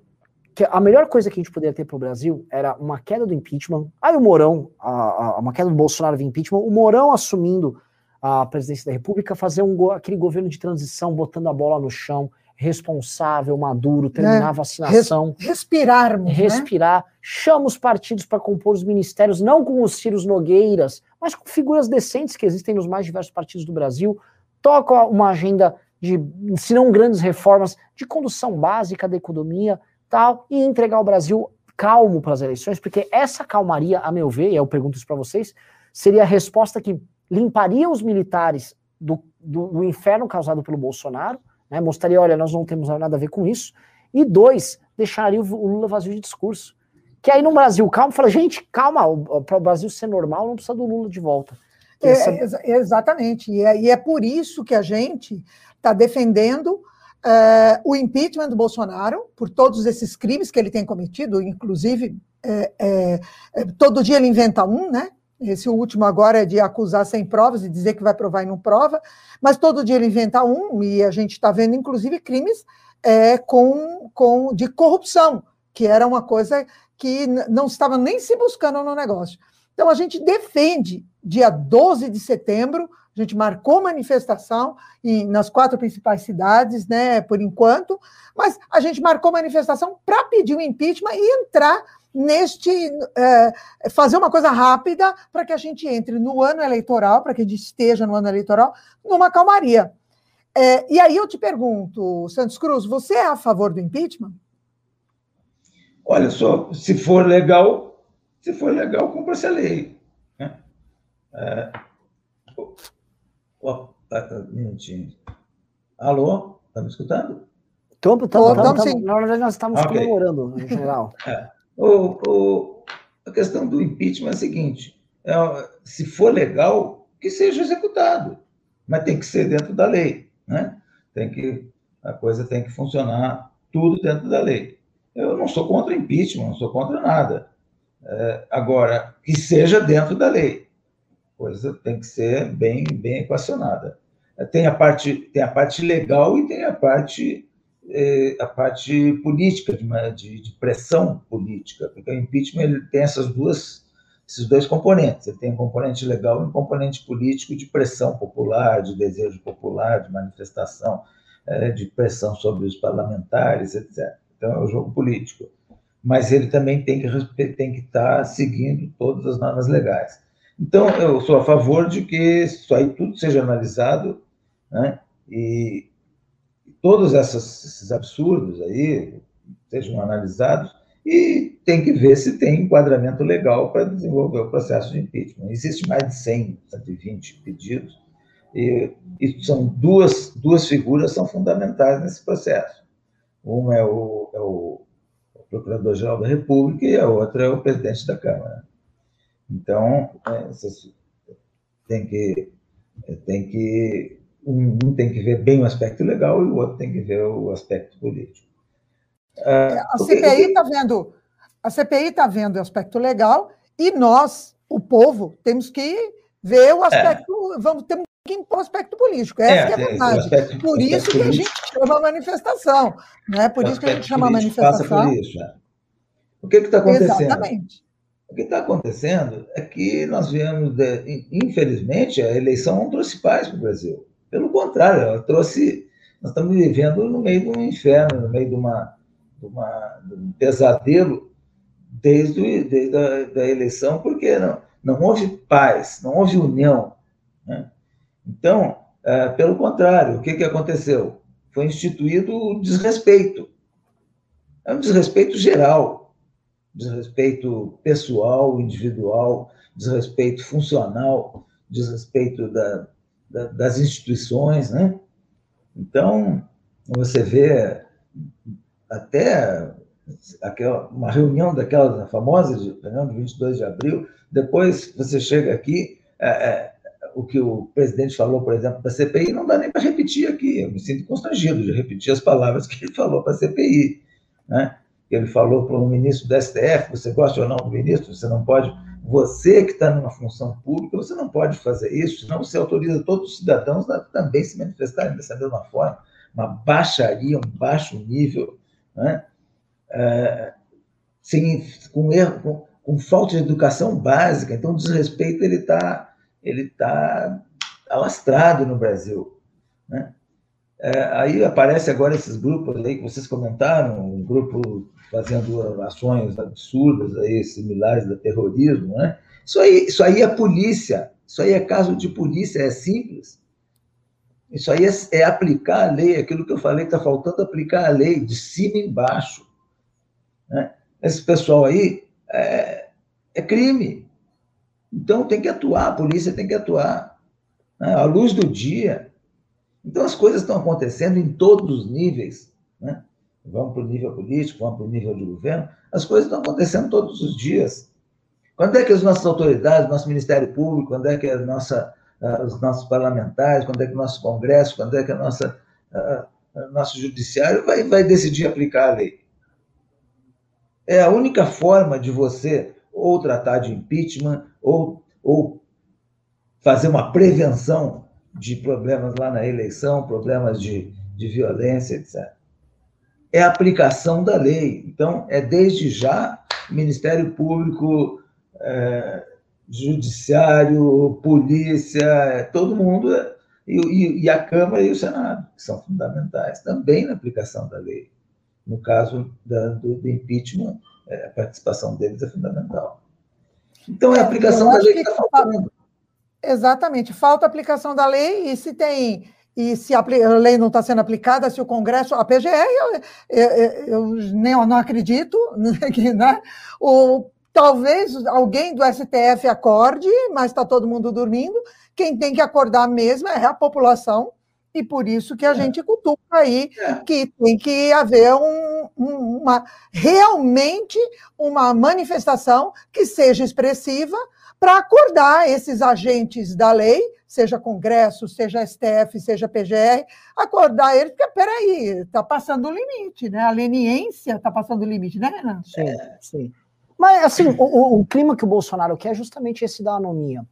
que a melhor coisa que a gente poderia ter para o Brasil era uma queda do impeachment, aí o Mourão, a, a, uma queda do Bolsonaro via impeachment, o Mourão assumindo a presidência da República, fazer um, aquele governo de transição, botando a bola no chão, responsável, maduro, terminar é, a vacinação. Res, respirarmos. Né? Respirar. Né? Chama os partidos para compor os ministérios, não com os Ciros Nogueiras, mas com figuras decentes que existem nos mais diversos partidos do Brasil. Toca uma agenda de, se não grandes reformas, de condução básica da economia tal, e entregar o Brasil calmo para as eleições, porque essa calmaria, a meu ver, e eu pergunto isso para vocês, seria a resposta que limparia os militares do, do, do inferno causado pelo Bolsonaro, né? Mostraria, olha, nós não temos nada a ver com isso. E dois, deixaria o Lula vazio de discurso. Que aí no Brasil, calma, fala, gente, calma, para o Brasil ser normal, não precisa do Lula de volta. É, essa... exatamente. E é, e é, por isso que a gente está defendendo é, o impeachment do Bolsonaro, por todos esses crimes que ele tem cometido, inclusive, é, é todo dia ele inventa um, né? Esse último agora é de acusar sem provas e dizer que vai provar e não prova, mas todo dia ele inventa um, e a gente está vendo, inclusive, crimes é, com, com, de corrupção, que era uma coisa que não estava nem se buscando no negócio. Então, a gente defende, dia 12 de setembro, a gente marcou manifestação em, nas quatro principais cidades, né, por enquanto, mas a gente marcou manifestação para pedir o impeachment e entrar neste é, fazer uma coisa rápida para que a gente entre no ano eleitoral, para que a gente esteja no ano eleitoral, numa calmaria. É, e aí eu te pergunto, Santos Cruz, você é a favor do impeachment? Olha só, se for legal, se for legal, cumpra-se a lei. Né? É, oh, um minutinho. Alô? Está me escutando? Estamos, estamos, Na verdade, nós estamos okay. comemorando, em geral. É. O, o, a questão do impeachment é a seguinte: é, se for legal, que seja executado, mas tem que ser dentro da lei, né? Tem que a coisa tem que funcionar tudo dentro da lei. Eu não sou contra impeachment, não sou contra nada. É, agora, que seja dentro da lei. Coisa tem que ser bem, bem equacionada. Tem a parte, tem a parte legal e tem a parte é, a parte política, de, de, de, pressão política, porque o impeachment ele tem essas duas, esses dois componentes. Ele tem um componente legal e um componente político de pressão popular, de desejo popular, de manifestação, é, de pressão sobre os parlamentares, etc. Então, é o um jogo político. Mas ele também tem que, tem que estar seguindo todas as normas legais. Então, eu sou a favor de que isso aí tudo seja analisado, né? E, todos essas, esses absurdos aí sejam analisados e tem que ver se tem enquadramento legal para desenvolver o processo de impeachment. Existe mais de 100, 120 pedidos e, e são duas, duas figuras são fundamentais nesse processo. Uma é o, é o Procurador-Geral da República e a outra é o Presidente da Câmara. Então, é, tem que, tem que um, um, tem que ver bem o aspecto legal e o outro tem que ver o aspecto político. Uh, a CPI está vendo, a CPI está vendo o aspecto legal e nós, o povo, temos que ver o aspecto, é. vamos ter que impor o aspecto político. Essa é, é a verdade. Aspecto, por isso que a gente chama a manifestação, né? Por isso que a gente chama a manifestação. Isso, é. O que está acontecendo? Exatamente. O que está acontecendo é que nós viemos, de, infelizmente, a eleição não trouxe paz para o Brasil. Pelo contrário, ela trouxe, Nós estamos vivendo no meio de um inferno, no meio de, uma, de, uma, de um pesadelo desde, desde a da eleição, porque não, não houve paz, não houve união. Né? Então, é, pelo contrário, o que, que aconteceu? Foi instituído o desrespeito. É um desrespeito geral, desrespeito pessoal, individual, desrespeito funcional, desrespeito da, da, das instituições, né? Então, você vê até aquela, uma reunião daquelas famosas, de, 22 de abril, depois você chega aqui, é, é, o que o presidente falou, por exemplo, da CPI, não dá nem para repetir aqui. Eu me sinto constrangido de repetir as palavras que ele falou para a CPI. Né? Ele falou para o ministro do STF, você gosta ou não do ministro, você não pode você que está numa função pública, você não pode fazer isso, senão você autoriza todos os cidadãos a também se manifestarem dessa mesma forma. Uma baixaria, um baixo nível, né? é, sem, com, erro, com, com, falta de educação básica. Então, o desrespeito ele está ele tá alastrado no Brasil. Né? É, aí aparece agora esses grupos aí que vocês comentaram, um grupo fazendo ações absurdas aí, similares da terrorismo, né? Isso aí, isso aí é polícia, isso aí é caso de polícia, é simples. Isso aí é, é aplicar a lei, aquilo que eu falei, está faltando aplicar a lei de cima e embaixo. Né? Esse pessoal aí é, é crime. Então tem que atuar, a polícia tem que atuar. Né? À luz do dia. Então as coisas estão acontecendo em todos os níveis. Né? vamos para o nível político, vamos para o nível de governo, as coisas estão acontecendo todos os dias. Quando é que as nossas autoridades, nosso Ministério Público, quando é que a nossa, uh, os nossos parlamentares, quando é que o nosso Congresso, quando é que a nossa, uh, nosso Judiciário vai, vai decidir aplicar a lei? É a única forma de você ou tratar de impeachment, ou, ou fazer uma prevenção de problemas lá na eleição, problemas de, de violência, etc é a aplicação da lei. Então, é desde já Ministério Público, é, Judiciário, Polícia, é, todo mundo, é, e, e, a Câmara e o Senado, que são fundamentais também na aplicação da lei. No caso da, do, do, impeachment, é, a participação deles é fundamental. Então, é a aplicação da lei que está faltando. Exatamente, falta aplicação da lei, e se tem e se a lei não está sendo aplicada, se o Congresso, a PGR, eu, eu, eu nem eu não acredito, né? O, talvez alguém do STF acorde, mas está todo mundo dormindo. Quem tem que acordar mesmo é a população, e por isso que a é. gente cutuca aí é. que tem que haver um, uma realmente uma manifestação que seja expressiva para acordar esses agentes da lei seja Congresso, seja STF, seja PGR, acordar eles, porque, peraí, está passando o limite, né? A leniência está passando o limite, né, Renan? Sim, é. sim. Mas, assim, o, o, clima que o Bolsonaro quer é justamente esse da anomia,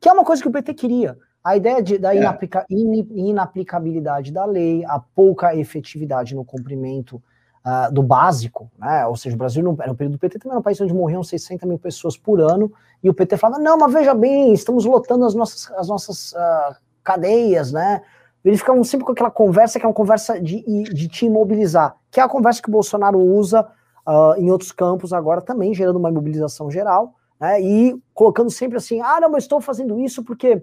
que é uma coisa que o PT queria. A ideia de, da é. inaplica, in, inaplicabilidade da lei, a pouca efetividade no cumprimento uh, do básico, né? Ou seja, o Brasil, no, no período do PT, também era um país onde morriam 60 mil pessoas por ano, e o PT falava, não, mas veja bem, estamos lotando as nossas, as nossas uh, cadeias, né? Eles ficavam sempre com aquela conversa que é uma conversa de, de te imobilizar, que é a conversa que o Bolsonaro usa uh, em outros campos agora também, gerando uma imobilização geral, né? E colocando sempre assim, ah, não, mas estou fazendo isso porque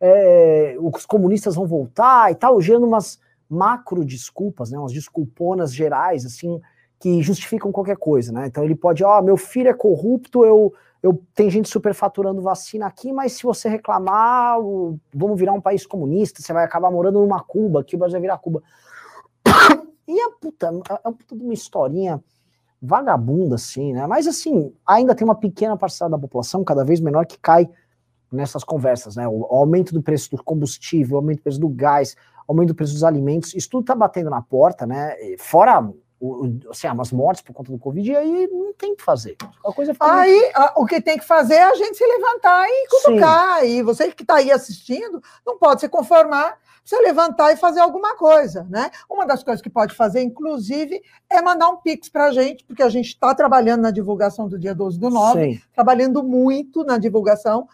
é, os comunistas vão voltar e tal, gerando umas macro desculpas, né, umas desculponas gerais, assim, que justificam qualquer coisa, né? Então ele pode, ó, oh, meu filho é corrupto, eu, eu tem gente superfaturando vacina aqui, mas se você reclamar, vamos virar um país comunista, você vai acabar morando numa Cuba, que o Brasil vai virar Cuba. E a puta, é uma puta de uma historinha vagabunda, assim, né? Mas assim, ainda tem uma pequena parcela da população, cada vez menor, que cai nessas conversas, né? O aumento do preço do combustível, o aumento do preço do gás, aumento do preço dos alimentos, isso tudo está batendo na porta, né? Fora o, assim, umas mortes por conta do Covid, e aí não tem o que fazer. A coisa aí muito... o que tem que fazer é a gente se levantar e cutucar. Sim. E você que está aí assistindo não pode se conformar, você levantar e fazer alguma coisa, né? Uma das coisas que pode fazer, inclusive, é mandar um pix para a gente, porque a gente está trabalhando na divulgação do dia 12 do 9, Sim. trabalhando muito na divulgação,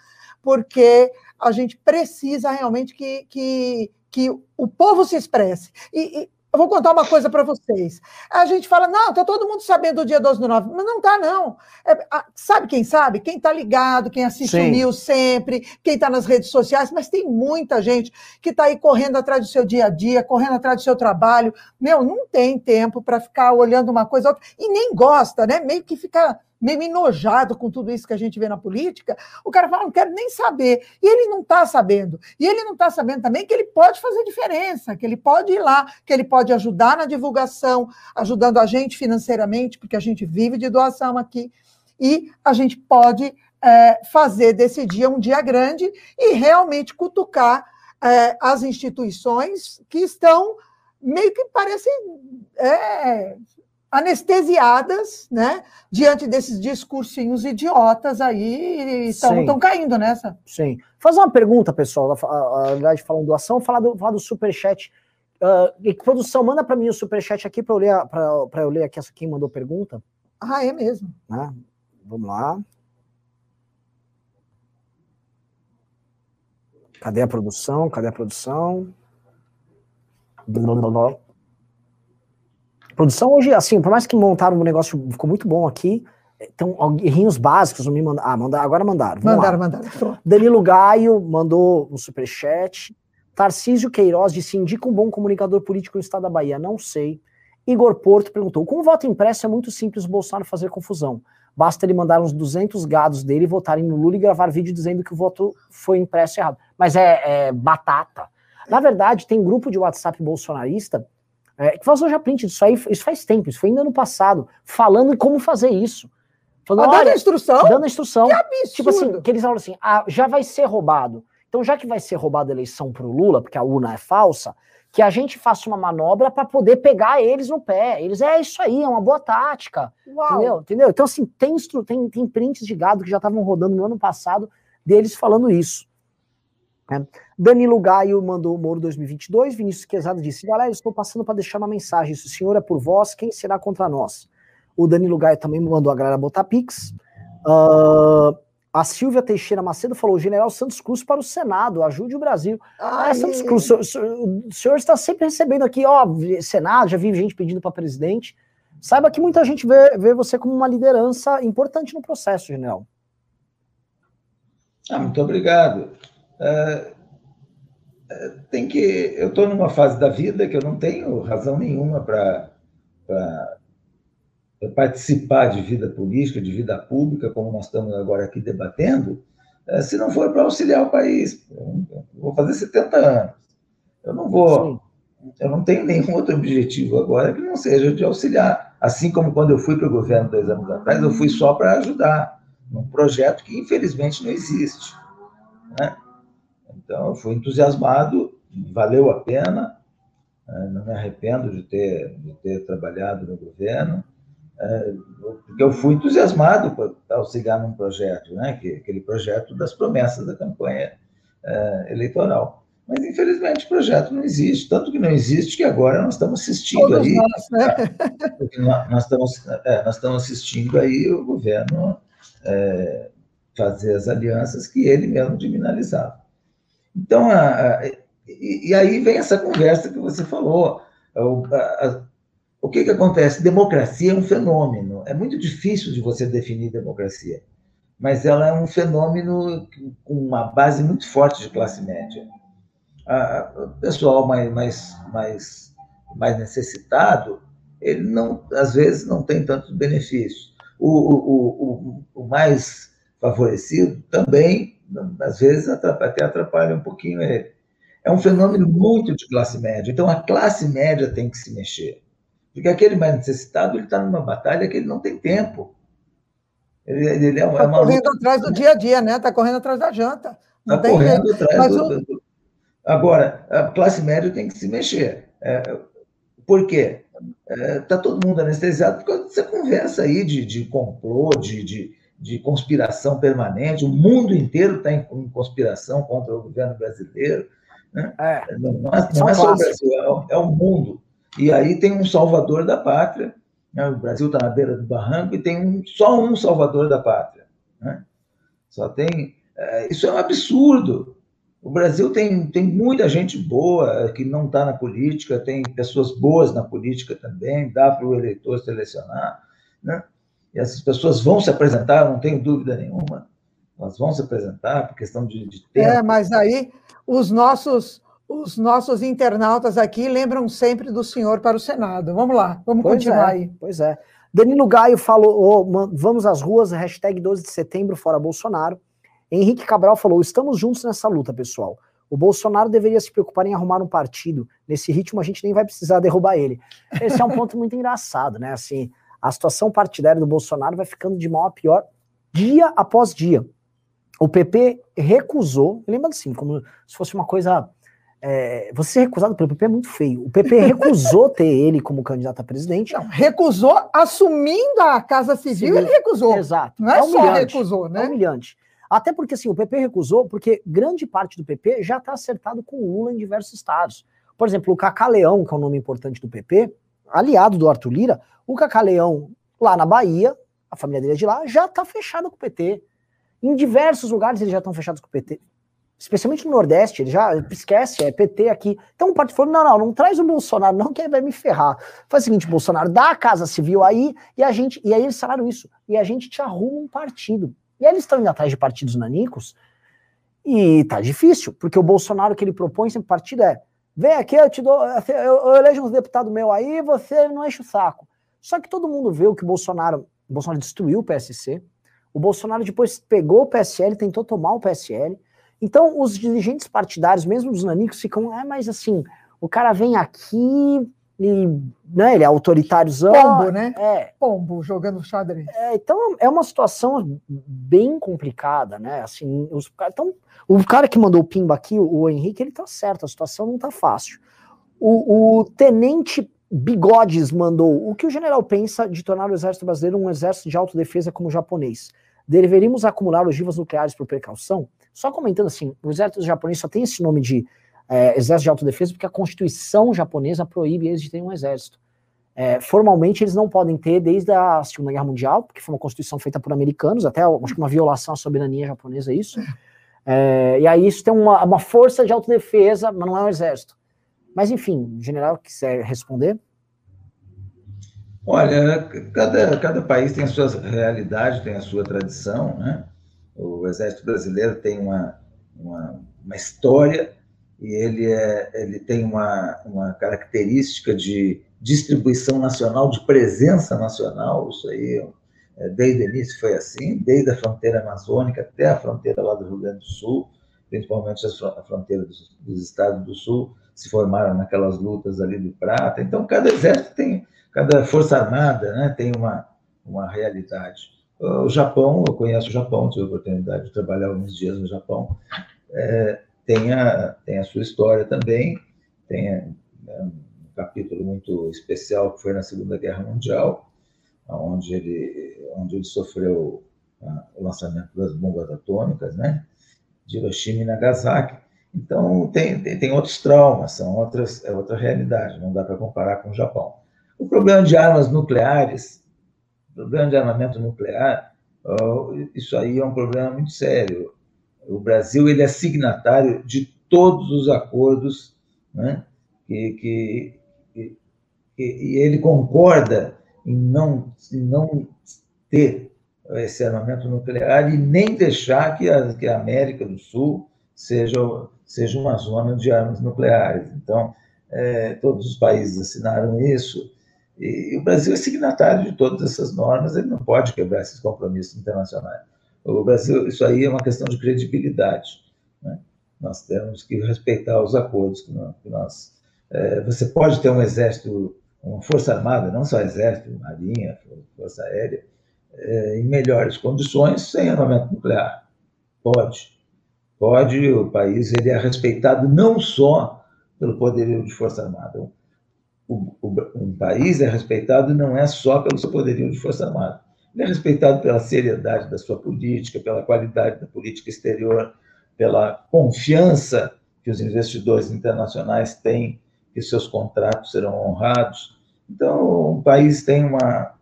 porque a gente precisa realmente que, que que o povo se expresse. E, e eu vou contar uma coisa para vocês. A gente fala, não, está todo mundo sabendo do dia 12 do 9, mas não está, não. É, a, sabe quem sabe? Quem está ligado, quem assiste Sim. o News sempre, quem está nas redes sociais, mas tem muita gente que está aí correndo atrás do seu dia a dia, correndo atrás do seu trabalho. Meu, não tem tempo para ficar olhando uma coisa outra, e nem gosta, né? Meio que fica meio enojado com tudo isso que a gente vê na política, o cara fala, não quero nem saber. E ele não está sabendo. E ele não está sabendo também que ele pode fazer diferença, que ele pode ir lá, que ele pode ajudar na divulgação, ajudando a gente financeiramente, porque a gente vive de doação aqui. E a gente pode é, fazer desse dia um dia grande e realmente cutucar é, as instituições que estão meio que parecem é, anestesiadas, né, diante desses discursinhos idiotas aí, estão caindo nessa. Sim. Fazer uma pergunta, pessoal, na verdade, falando doação, falar do, falar do superchat. Uh, produção, manda para mim o superchat aqui para eu ler, para eu ler aqui essa quem mandou pergunta. Ah, é mesmo. Né? Vamos lá. Cadê a produção? Cadê a produção? Blá, blá, blá. Produção hoje, assim, por mais que montaram um negócio, ficou muito bom aqui. Então, errinhos básicos, não me mandaram. Ah, mandaram, agora mandaram. Mandaram, mandaram. Danilo Gaio mandou um superchat. Tarcísio Queiroz disse: indica um bom comunicador político no estado da Bahia. Não sei. Igor Porto perguntou: com o voto impresso é muito simples o Bolsonaro fazer confusão. Basta ele mandar uns 200 gados dele votarem no Lula e gravar vídeo dizendo que o voto foi impresso errado. Mas é, é batata. Na verdade, tem grupo de WhatsApp bolsonarista é, que vazou já print disso aí, isso faz tempo, isso foi ainda no passado, falando como fazer isso. Falando, ah, dando a instrução? Dando a instrução. Que absurdo. Tipo assim, que eles falam assim, ah, já vai ser roubado. Então, já que vai ser roubada a eleição pro Lula, porque a urna é falsa, que a gente faça uma manobra para poder pegar eles no pé. Eles, é isso aí, é uma boa tática. Uau. Entendeu? Entendeu? Então, assim, tem, tem, tem prints de gado que já estavam rodando no ano passado deles falando isso. Né? Danilo Gaio mandou o Moro 2022. Vinícius Quezado disse: Galera, estou passando para deixar uma mensagem. Se o senhor é por vós, quem será contra nós? O Danilo Gaio também mandou a galera botar pix. Uh, a Silvia Teixeira Macedo falou: general Santos Cruz para o Senado, ajude o Brasil. Ah, Santos Cruz, o senhor, o senhor está sempre recebendo aqui, ó, Senado, já vi gente pedindo para presidente. Saiba que muita gente vê, vê você como uma liderança importante no processo, general. Ah, muito obrigado. É, tem que. Eu estou numa fase da vida que eu não tenho razão nenhuma para participar de vida política, de vida pública, como nós estamos agora aqui debatendo, é, se não for para auxiliar o país. Eu vou fazer 70 anos. Eu não vou. Sim. Eu não tenho nenhum outro objetivo agora que não seja de auxiliar. Assim como quando eu fui para o governo dois anos atrás, eu fui só para ajudar num projeto que infelizmente não existe. Né? Então, eu fui entusiasmado, valeu a pena, né? não me arrependo de ter, de ter trabalhado no governo, é, porque eu fui entusiasmado para auxiliar num projeto, né? aquele projeto das promessas da campanha é, eleitoral. Mas, infelizmente, o projeto não existe, tanto que não existe que agora nós estamos assistindo Todos aí. Nós, né? nós, estamos, é, nós estamos assistindo aí o governo é, fazer as alianças que ele mesmo criminalizava. Então, a, a, e, e, aí vem essa conversa que você falou. O, a, o que, que acontece? Democracia é um fenômeno. É muito difícil de você definir democracia, mas ela é um fenômeno com uma base muito forte de classe média. o pessoal mais, mais, mais, mais necessitado, ele não, às vezes não tem tantos benefícios. O, o, o, o mais favorecido também às vezes até atrapalha um pouquinho ele. É um fenômeno muito de classe média. Então, a classe média tem que se mexer. Porque aquele mais necessitado, ele está numa batalha que ele não tem tempo. Ele, ele é, uma, tá correndo luta, atrás do dia a dia, né? Está correndo atrás da janta. Está correndo jeito. atrás do, o... Agora, a classe média tem que se mexer. É, por quê? Está é, tá todo mundo anestesiado por causa dessa conversa aí de, de complô, de, de, de conspiração permanente, o mundo inteiro está em, em, conspiração contra o governo brasileiro. Né? É, não, não, é, não é só o Brasil, é, é, o mundo. E aí tem um salvador da pátria, né? o Brasil está na beira do barranco e tem um, só um salvador da pátria. Né? Só tem. É, isso é um absurdo. O Brasil tem, tem muita gente boa que não está na política, tem pessoas boas na política também, dá para o eleitor selecionar, né? E essas pessoas vão se apresentar, não tenho dúvida nenhuma. Elas vão se apresentar por questão de, de tempo. É, mas aí os nossos os nossos internautas aqui lembram sempre do senhor para o Senado. Vamos lá, vamos pois continuar é, aí. Pois é. Danilo Gaio falou: oh, vamos às ruas, hashtag 12 de setembro, fora Bolsonaro. Henrique Cabral falou: estamos juntos nessa luta, pessoal. O Bolsonaro deveria se preocupar em arrumar um partido. Nesse ritmo, a gente nem vai precisar derrubar ele. Esse é um ponto muito engraçado, né? Assim, a situação partidária do Bolsonaro vai ficando de mal a pior dia após dia. O PP recusou, lembra assim, como se fosse uma coisa é, você ser recusado pelo PP é muito feio. O PP recusou ter ele como candidato a presidente. Não, recusou assumindo a Casa Civil, Sim, ele recusou. Exato. Não é, é só recusou, né? É humilhante. Até porque assim, o PP recusou, porque grande parte do PP já está acertado com o Lula em diversos estados. Por exemplo, o Cacá Leão, que é um nome importante do PP, aliado do Arthur Lira, o Cacá Leão, lá na Bahia, a família dele é de lá, já está fechado com o PT. Em diversos lugares eles já estão fechados com o PT especialmente no Nordeste, ele já esquece, é PT aqui. Então o partido falou: não, não, não traz o Bolsonaro, não, que ele vai me ferrar. Faz o seguinte, Bolsonaro, dá a Casa Civil aí, e a gente, e aí eles falaram isso, e a gente te arruma um partido. E aí eles estão indo atrás de partidos nanicos, e tá difícil, porque o Bolsonaro que ele propõe sempre partido é: vem aqui, eu te dou, eu, eu elejo uns deputados meu aí, você não enche o saco. Só que todo mundo vê o que o Bolsonaro, o Bolsonaro destruiu o PSC, o Bolsonaro depois pegou o PSL, tentou tomar o PSL, então, os dirigentes partidários, mesmo dos nanicos, ficam, é, mas assim, o cara vem aqui e, né, ele é autoritáriozão. Pombo, né? É. Pombo, jogando xadrez. É, então, é uma situação bem complicada, né? Assim, os, então, o cara que mandou o pimba aqui, o Henrique, ele tá certo, a situação não tá fácil. O, o tenente Bigodes mandou, o que o general pensa de tornar o exército brasileiro um exército de autodefesa como o japonês? Deveríamos acumular ogivas nucleares por precaução? Só comentando assim, o exército japonês só tem esse nome de é, exército de autodefesa porque a constituição japonesa proíbe eles de terem um exército. É, formalmente eles não podem ter desde a Segunda Guerra Mundial, porque foi uma constituição feita por americanos, até acho que uma violação à soberania japonesa isso. É, e aí isso tem uma, uma força de autodefesa, mas não é um exército. Mas enfim, general quiser responder. Olha, cada, cada país tem a sua realidade, tem a sua tradição, né? O Exército Brasileiro tem uma, uma, uma história e ele, é, ele tem uma, uma característica de distribuição nacional, de presença nacional, isso aí é, desde o início foi assim, desde a fronteira amazônica até a fronteira lá do Rio Grande do Sul, principalmente a fronteira dos, dos estados do Sul, se formaram naquelas lutas ali do Prata. Então, cada exército tem, cada força armada né, tem uma, uma realidade. O Japão, eu conheço o Japão, tive a oportunidade de trabalhar alguns dias no Japão, é, tem, a, tem a sua história também, tem é, um capítulo muito especial que foi na Segunda Guerra Mundial, onde ele, onde ele sofreu a, o lançamento das bombas atômicas, né, de Hiroshima e Nagasaki. Então, tem, tem, tem outros traumas, são outras, é outra realidade, não dá para comparar com o Japão. O problema de armas nucleares problema de armamento nuclear, isso aí é um problema muito sério. O Brasil ele é signatário de todos os acordos né, que, que, que, e ele concorda em não, em não ter esse armamento nuclear e nem deixar que a, que a América do Sul seja, seja uma zona de armas nucleares. Então, é, todos os países assinaram isso, e, o Brasil é signatário de todas essas normas, ele não pode quebrar esses compromissos internacionais. O Brasil, isso aí é uma questão de credibilidade. Né? Nós temos que respeitar os acordos que nós. Que nós é, você pode ter um exército, uma força armada, não só exército, marinha, força aérea, é, em melhores condições sem armamento nuclear. Pode. Pode, o país ele é respeitado não só pelo poderio de força armada o, o, um país é respeitado não é só pelo seu poderio de força armada. Ele é respeitado pela seriedade da sua política, pela qualidade da política exterior, pela confiança que os investidores internacionais têm que seus contratos serão honrados. Então, o país tem uma,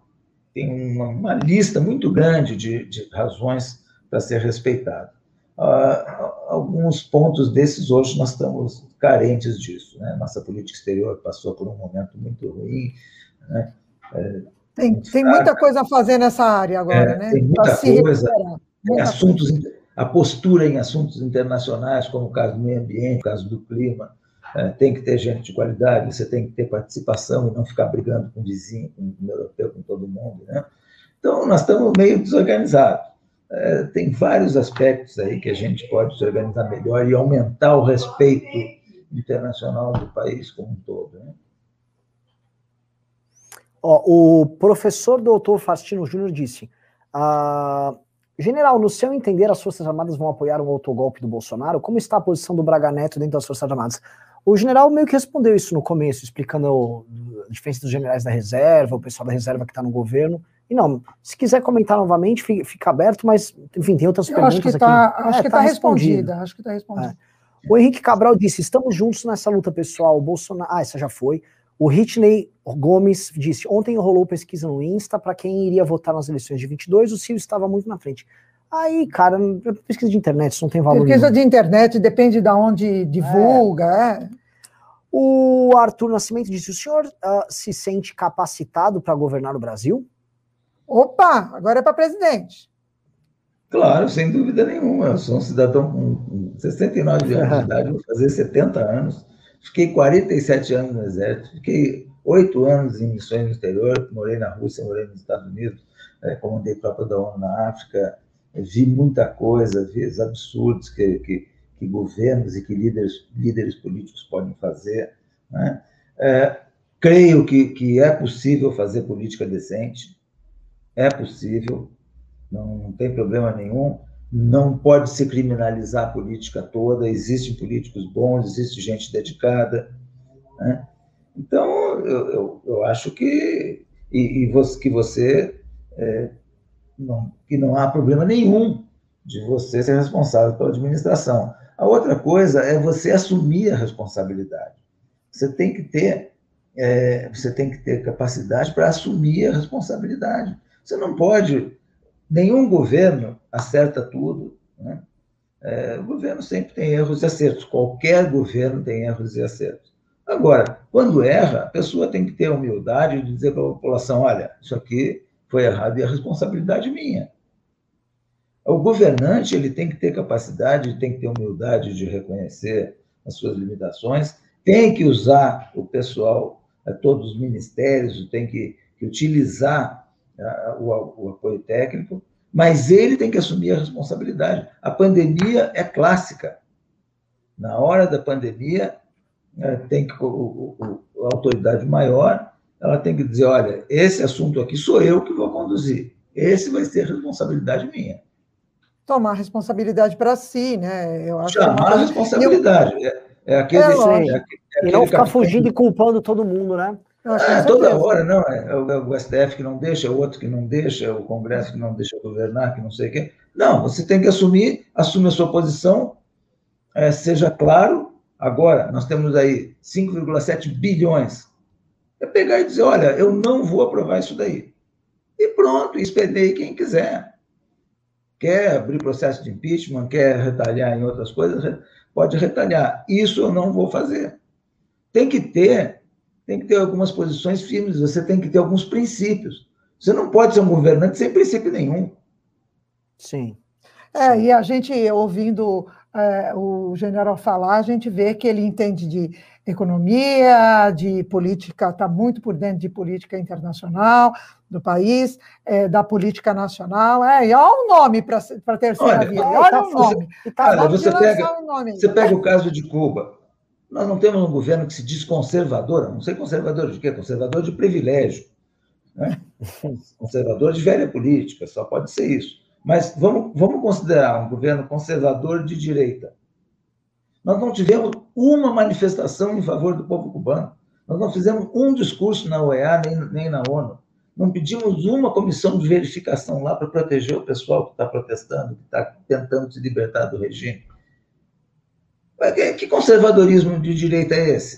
tem uma, uma lista muito grande de, de razões para ser respeitado. Alguns pontos desses hoje nós estamos carentes disso. Né? Nossa política exterior passou por um momento muito ruim. Né? É, tem, tem muita coisa a fazer nessa área agora, é, né? Tem muita coisa. Muita assuntos, coisa. a postura em assuntos internacionais, como o caso do meio ambiente, o caso do clima, é, tem que ter gente de qualidade, você tem que ter participação e não ficar brigando com o vizinho, com o europeu, com todo mundo. Né? Então, nós estamos meio desorganizados. É, tem vários aspectos aí que a gente pode se organizar melhor e aumentar o respeito internacional do país como um todo. Né? Ó, o professor doutor Fastino Júnior disse: ah, General, no seu entender, as Forças Armadas vão apoiar um autogolpe do Bolsonaro? Como está a posição do Braga Neto dentro das Forças Armadas? O general meio que respondeu isso no começo, explicando a diferença dos generais da reserva, o pessoal da reserva que está no governo. E não, se quiser comentar novamente, fica, aberto, mas, enfim, tem outras Eu perguntas acho que tá, aqui. Acho é, que está tá respondida, acho que está respondida. É. O Henrique Cabral disse: estamos juntos nessa luta, pessoal. O Bolsonaro. Ah, essa já foi. O Hitney Gomes disse: ontem rolou pesquisa no Insta para quem iria votar nas eleições de 22, o Ciro estava muito na frente. Aí, cara, pesquisa de internet, isso não tem valor. Pesquisa nenhum. de internet depende de onde divulga. É. É. O Arthur Nascimento disse: o senhor uh, se sente capacitado para governar o Brasil? Opa, agora é para presidente. Claro, sem dúvida nenhuma. Eu sou um cidadão com 69 anos de idade, vou fazer 70 anos. Fiquei 47 anos no Exército, fiquei oito anos em missões no exterior, morei na Rússia, morei nos Estados Unidos, é, comandei tropa da ONU na África, vi muita coisa, vi os absurdos que, que, que governos e que líderes, líderes políticos podem fazer. Né? É, creio que, que é possível fazer política decente, é possível, não, não tem problema nenhum. Não pode se criminalizar a política toda, existem políticos bons, existe gente dedicada. Né? Então, eu, eu, eu, acho que, e, e você, que você é, não, que não há problema nenhum de você ser responsável pela administração. A outra coisa é você assumir a responsabilidade. Você tem que ter, é, você tem que ter capacidade para assumir a responsabilidade. Você não pode, nenhum governo acerta tudo. Né? É, o governo sempre tem erros e acertos, qualquer governo tem erros e acertos. Agora, quando erra, a pessoa tem que ter a humildade de dizer para a população: olha, isso aqui foi errado e a responsabilidade é minha. O governante ele tem que ter capacidade, tem que ter humildade de reconhecer as suas limitações, tem que usar o pessoal, é, todos os ministérios, tem que, que utilizar o, o apoio técnico, mas ele tem que assumir a responsabilidade. A pandemia é clássica. Na hora da pandemia, né, tem que a autoridade maior ela tem que dizer, olha, esse assunto aqui sou eu que vou conduzir. Esse vai ser responsabilidade minha. Tomar responsabilidade para si, né? Eu acho Chamar a responsabilidade. Eu... É, é aquele, é, é, é, e não ficar fugindo e culpando todo mundo, né? É, toda hora, não, é, é o STF que não deixa, o outro que não deixa, o Congresso que não deixa governar, que não sei o quê. Não, você tem que assumir, assume a sua posição, é, seja claro. Agora, nós temos aí 5,7 bilhões. É pegar e dizer, olha, eu não vou aprovar isso daí. E pronto, expedei quem quiser. Quer abrir processo de impeachment, quer retalhar em outras coisas, pode retalhar. Isso eu não vou fazer. Tem que ter tem que ter algumas posições firmes, você tem que ter alguns princípios. Você não pode ser um governante sem princípio nenhum. Sim. É, e a gente, ouvindo é, o general falar, a gente vê que ele entende de economia, de política, está muito por dentro de política internacional do país, é, da política nacional. É, e olha o nome para a terceira olha, via. Olha tá o nome. Tá olha, você, pega, você pega o caso de Cuba. Nós não temos um governo que se diz conservador, não sei conservador de quê? Conservador de privilégio. Né? Conservador de velha política, só pode ser isso. Mas vamos, vamos considerar um governo conservador de direita. Nós não tivemos uma manifestação em favor do povo cubano. Nós não fizemos um discurso na OEA nem, nem na ONU. Não pedimos uma comissão de verificação lá para proteger o pessoal que está protestando, que está tentando se libertar do regime. Que conservadorismo de direita é esse?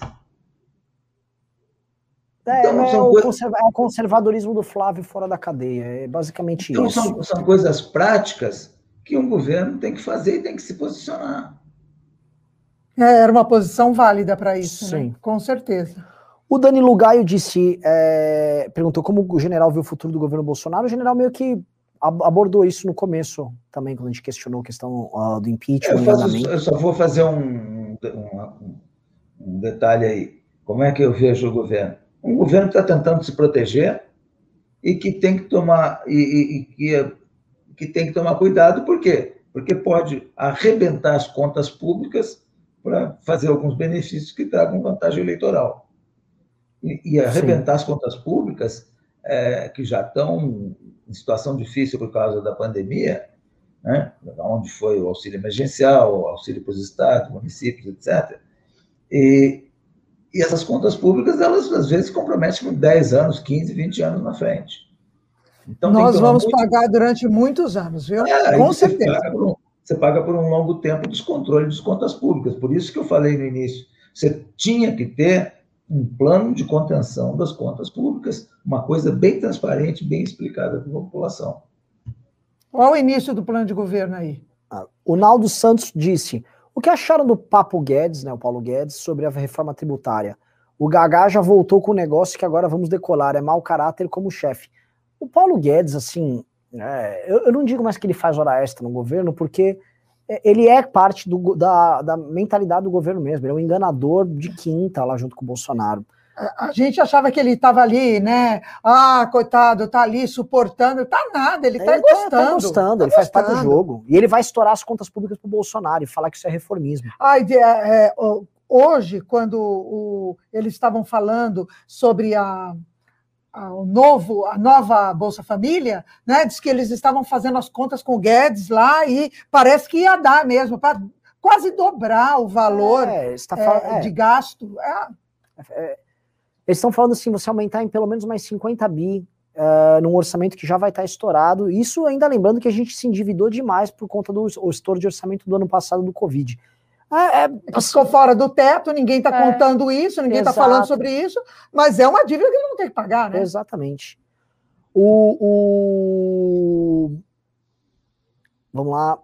É, então, é, o coisas... é, o conservadorismo do Flávio fora da cadeia, é basicamente então, isso. São, são coisas práticas que um governo tem que fazer e tem que se posicionar. É, era uma posição válida para isso, né? Sim. Né? com certeza. O Danilo Gaio disse, é, perguntou como o general viu o futuro do governo Bolsonaro. O general meio que abordou isso no começo também, quando a gente questionou a questão uh, do impeachment. Eu, faço, eu, só vou fazer um, um, um, detalhe aí. Como é que eu vejo o governo? Um governo que está tentando se proteger e que tem que tomar e, e, e que, que tem que tomar cuidado, por quê? Porque pode arrebentar as contas públicas para fazer alguns benefícios que tragam vantagem eleitoral. E, e arrebentar Sim. as contas públicas, é, que já estão em situação difícil por causa da pandemia, né, onde foi o auxílio emergencial, o auxílio para os estados, municípios, etc. E, e essas contas públicas, elas às vezes comprometem por 10 anos, 15, 20 anos na frente. Então, Nós vamos muito... pagar durante muitos anos, viu? É, Com certeza. Um, você paga por um longo tempo o descontrole das contas públicas. Por isso que eu falei no início, você tinha que ter um plano de contenção das contas públicas, uma coisa bem transparente, bem explicada para a população. Qual o início do plano de governo aí? Ah, o Naldo Santos disse: o que acharam do Papo Guedes, né, o Paulo Guedes, sobre a reforma tributária? O Gagá já voltou com o negócio que agora vamos decolar, é mau caráter como chefe. O Paulo Guedes, assim, é, eu, eu, não digo mais que ele faz hora extra no governo, porque é, ele é parte do, da, da mentalidade do governo mesmo. Ele é um enganador de quinta lá junto com o Bolsonaro. A gente achava que ele estava ali, né? Ah, coitado, tá ali suportando. Tá nada, ele tá gostando. Tá, tá gostando, tá ele gostando. faz parte do jogo. E ele vai estourar as contas públicas pro Bolsonaro e falar que isso é reformismo. Ai, é, é, hoje, quando o, eles estavam falando sobre a, o novo, a nova Bolsa Família, né? Diz que eles estavam fazendo as contas com o Guedes lá e parece que ia dar mesmo, para quase dobrar o valor é, é, é. de gasto. É. É, eles estão falando assim, você aumentar em pelo menos mais 50 bi uh, num orçamento que já vai estar estourado. Isso ainda lembrando que a gente se endividou demais por conta do estouro de orçamento do ano passado do Covid. É, é, ficou fora do teto, ninguém está é, contando isso, ninguém está falando sobre isso, mas é uma dívida que ele não tem que pagar, né? Exatamente. O, o... Vamos lá.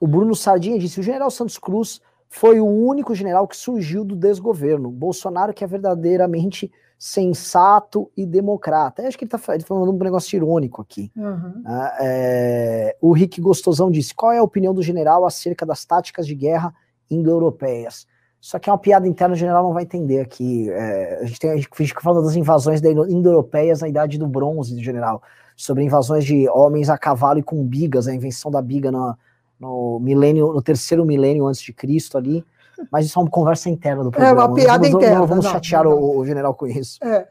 O Bruno Sardinha disse: o general Santos Cruz foi o único general que surgiu do desgoverno. Bolsonaro, que é verdadeiramente sensato e democrata. Eu acho que ele está falando um negócio irônico aqui. Uhum. É, o Rick Gostosão disse: qual é a opinião do general acerca das táticas de guerra? Indo-europeias. Isso aqui é uma piada interna, o general não vai entender aqui. É, a gente tem a gente fica falando das invasões indo-europeias na idade do bronze do general, sobre invasões de homens a cavalo e com bigas, a invenção da biga no, no milênio, no terceiro milênio antes de Cristo ali. Mas isso é uma conversa interna do programa. É uma piada vamos, interna. Não, vamos não, chatear não, O, o, general com isso. É.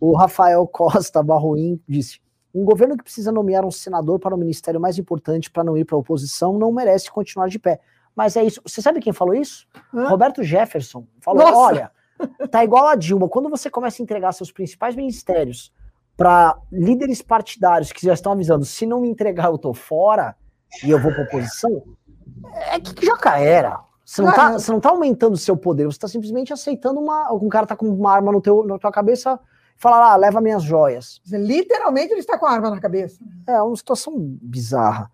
O Rafael Costa Barroim disse: um governo que precisa nomear um senador para o ministério mais importante para não ir para a oposição não merece continuar de pé. Mas é isso. Você sabe quem falou isso? Hã? Roberto Jefferson. Falou: Nossa. olha, tá igual a Dilma. Quando você começa a entregar seus principais ministérios para líderes partidários que já estão avisando: se não me entregar, eu tô fora e eu vou para oposição, é que já era. Você não, tá, você não tá aumentando o seu poder, você está simplesmente aceitando uma. Um cara tá com uma arma no teu, na tua cabeça e fala, ah, leva minhas joias. Literalmente ele está com a arma na cabeça. É uma situação bizarra.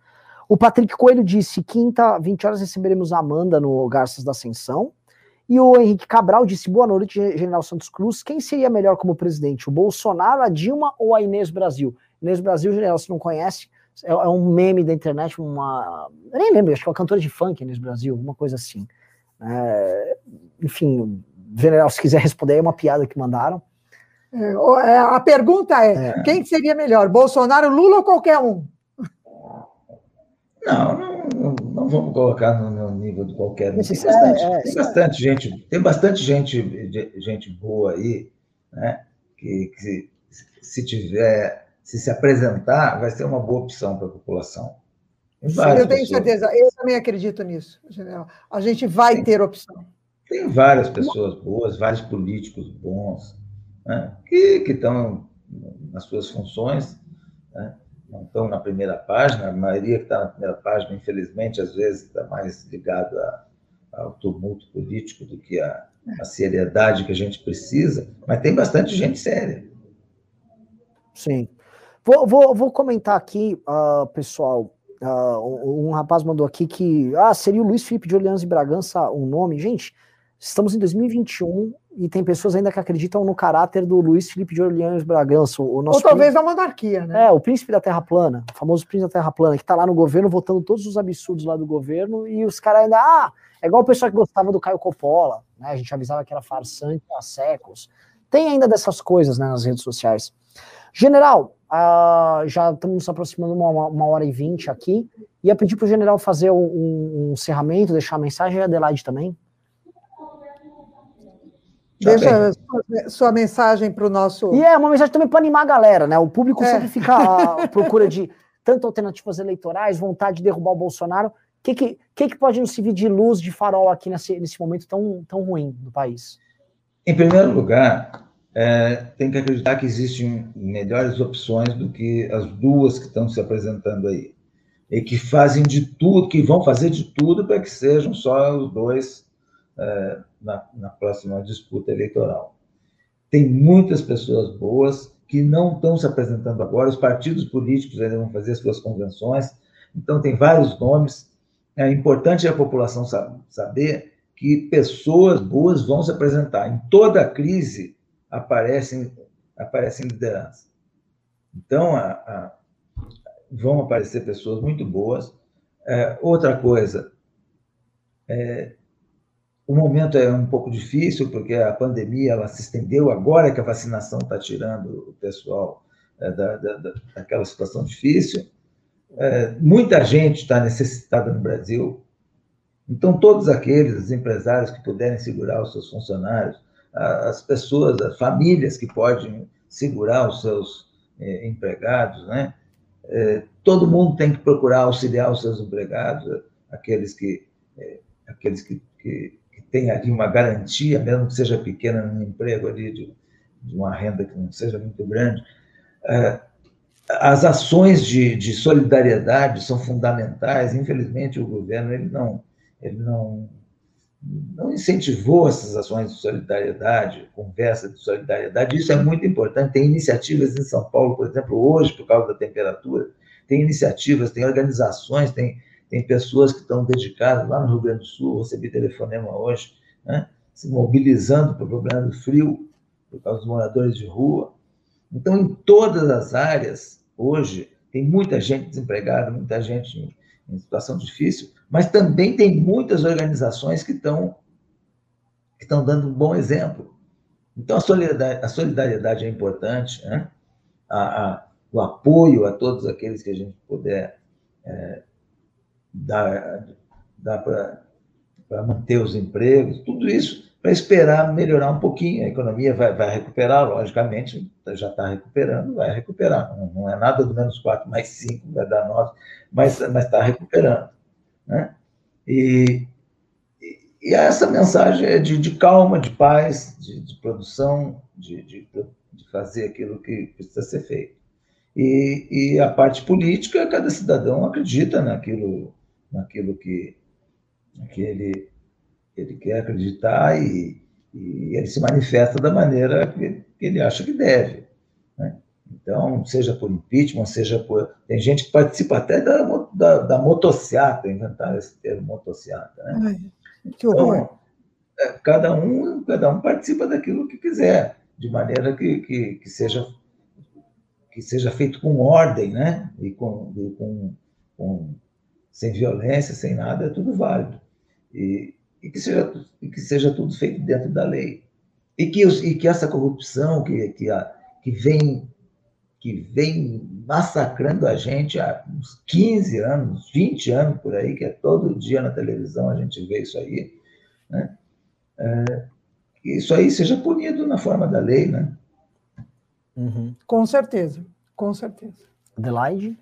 O Patrick Coelho disse: quinta, 20 horas receberemos a Amanda no Garças da Ascensão. E o Henrique Cabral disse: boa noite, General Santos Cruz. Quem seria melhor como presidente, o Bolsonaro, a Dilma ou a Inês Brasil? Inês Brasil, General, se não conhece, é, é um meme da internet, uma. Eu nem lembro, acho que é uma cantora de funk, Inês Brasil, alguma coisa assim. É, enfim, General, se quiser responder, é uma piada que mandaram. É, é a pergunta é, é: quem seria melhor, Bolsonaro, Lula ou qualquer um? Não, não, não, vamos colocar no, no nível de qualquer. Tem bastante, é, é, tem bastante gente, tem bastante gente, gente boa aí, né? Que, que se tiver, se se apresentar, vai ser uma boa opção para a população. eu tenho pessoas. certeza, eu também acredito nisso, general. A gente vai tem, ter opção. Tem várias pessoas boas, vários políticos bons, né? que, que estão nas suas funções, né? Não estão na primeira página, a maioria que está na primeira página, infelizmente, às vezes está mais ligado a, ao tumulto político do que a seriedade que a gente precisa, mas tem bastante gente séria. Sim. Vou, vou, vou comentar aqui, uh, pessoal. Uh, um rapaz mandou aqui que ah, seria o Luiz Felipe de Orleans e Bragança um nome. Gente, estamos em 2021 e tem pessoas ainda que acreditam no caráter do Luiz Felipe de Orleans Bragança. O nosso Ou talvez da monarquia, né? É, o príncipe da Terra Plana, o famoso príncipe da Terra Plana, que tá lá no governo votando todos os absurdos lá do governo e os caras ainda. Ah, é igual o pessoal que gostava do Caio Coppola, né? A gente avisava que era farsante há séculos. Tem ainda dessas coisas né, nas redes sociais. General, uh, já estamos nos aproximando uma, uma hora e vinte aqui. Ia pedir para o general fazer um, um, um encerramento, deixar a mensagem e a Adelaide também. Deixa sua, sua mensagem para o nosso. E é uma mensagem também para animar a galera, né? O público é. sempre fica à procura de tanto alternativas eleitorais, vontade de derrubar o Bolsonaro. O que, que, que, que pode nos servir de luz, de farol aqui nesse, nesse momento tão, tão ruim do país? Em primeiro lugar, é, tem que acreditar que existem melhores opções do que as duas que estão se apresentando aí. E que fazem de tudo, que vão fazer de tudo para que sejam só os dois é, na, na próxima disputa eleitoral. Tem muitas pessoas boas que não estão se apresentando agora, os partidos políticos ainda vão fazer suas convenções, então tem vários nomes. É importante a população saber que pessoas boas vão se apresentar. Em toda crise, aparecem, aparecem lideranças. Então, a, a, vão aparecer pessoas muito boas. É, outra coisa, é, o momento é um pouco difícil, porque a pandemia ela se estendeu agora que a vacinação está tirando o pessoal é, da, da, daquela situação difícil. É, muita gente está necessitada no Brasil. Então, todos aqueles empresários que puderem segurar os seus funcionários, as pessoas, as famílias que podem segurar os seus é, empregados, né? É, todo mundo tem que procurar auxiliar os seus empregados, aqueles que, é, aqueles que, que, têm ali uma garantia, mesmo que seja pequena no emprego ali de, de uma renda que não seja muito grande. É, as ações de, de solidariedade são fundamentais. Infelizmente, o governo ele não, ele não não incentivou essas ações de solidariedade, conversa de solidariedade. Isso é muito importante. Tem iniciativas em São Paulo, por exemplo, hoje, por causa da temperatura, tem iniciativas, tem organizações, tem, tem pessoas que estão dedicadas lá no Rio Grande do Sul. Recebi telefonema hoje, né, se mobilizando para o problema do frio, por causa dos moradores de rua. Então, em todas as áreas, hoje, tem muita gente desempregada, muita gente em, situação difícil, mas também tem muitas organizações que estão que estão dando um bom exemplo. Então, a solidariedade, a solidariedade é importante, né? a, a, o apoio a todos aqueles que a gente puder é, dar, dar para manter os empregos, tudo isso para esperar melhorar um pouquinho. A economia vai, vai recuperar, logicamente, já está recuperando, vai recuperar. Não, não, é nada do menos 4 mais 5, vai dar 9, mas está recuperando. Né? E, e essa mensagem é de, de calma, de paz, de, de produção, de, de, de, fazer aquilo que precisa ser feito. E, e, a parte política, cada cidadão acredita naquilo, naquilo que, que ele, ele quer acreditar e, e ele se manifesta da maneira que, que ele acha que deve. Né? Então, seja por impeachment, seja por. Tem gente que participa até da, da, da motociata, inventaram esse termo motociata. Né? Ai, que horror. Então, é, cada, um, cada um participa daquilo que quiser, de maneira que, que, que seja, que seja feito com ordem, né? E com, e com, com sem violência, sem nada, é tudo válido. E, e, que, seja, e que seja tudo feito dentro da lei. E que, os, e que essa corrupção que, que, a, que vem que vem massacrando a gente há uns 15 anos, 20 anos por aí, que é todo dia na televisão a gente vê isso aí, né? É, isso aí seja punido na forma da lei, né? Uhum. Com certeza, com certeza. Adelaide?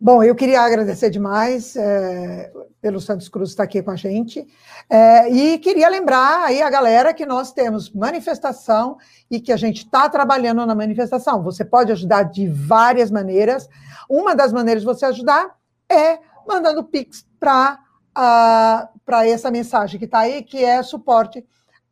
Bom, eu queria agradecer demais é, pelo Santos Cruz estar aqui com a gente é, e queria lembrar aí a galera que nós temos manifestação e que a gente está trabalhando na manifestação. Você pode ajudar de várias maneiras. Uma das maneiras de você ajudar é mandando pix para uh, para essa mensagem que está aí, que é suporte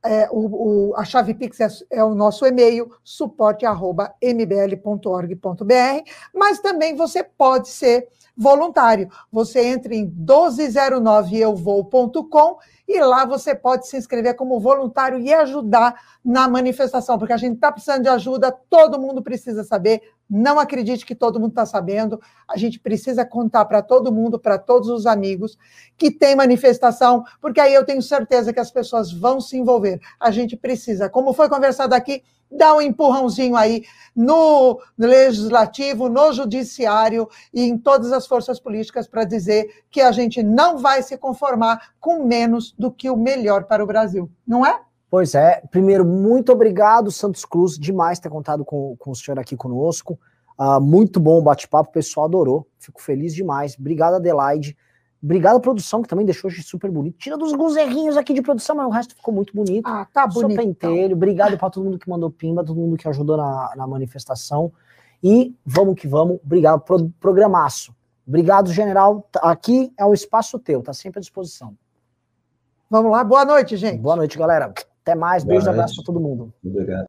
é, o, o, a chave Pix é, é o nosso e-mail, suporte.mbl.org.br, mas também você pode ser voluntário. Você entra em 1209euvou.com e lá você pode se inscrever como voluntário e ajudar na manifestação, porque a gente está precisando de ajuda, todo mundo precisa saber. Não acredite que todo mundo está sabendo. A gente precisa contar para todo mundo, para todos os amigos, que tem manifestação, porque aí eu tenho certeza que as pessoas vão se envolver. A gente precisa, como foi conversado aqui, dar um empurrãozinho aí no legislativo, no judiciário e em todas as forças políticas para dizer que a gente não vai se conformar com menos do que o melhor para o Brasil, não é? Pois é. Primeiro, muito obrigado, Santos Cruz, demais ter contado com, com o senhor aqui conosco. Uh, muito bom o bate-papo, o pessoal adorou. Fico feliz demais. Obrigado, Adelaide. Obrigado, produção, que também deixou hoje super bonito. Tira dos alguns errinhos aqui de produção, mas o resto ficou muito bonito. Ah, tá bonito. pentelho. Obrigado para todo mundo que mandou pimba, todo mundo que ajudou na, na manifestação. E vamos que vamos. Obrigado, pro, programaço. Obrigado, general. Aqui é o espaço teu, tá sempre à disposição. Vamos lá, boa noite, gente. Boa noite, galera. Até mais. Beijo e abraço para todo mundo. Obrigado.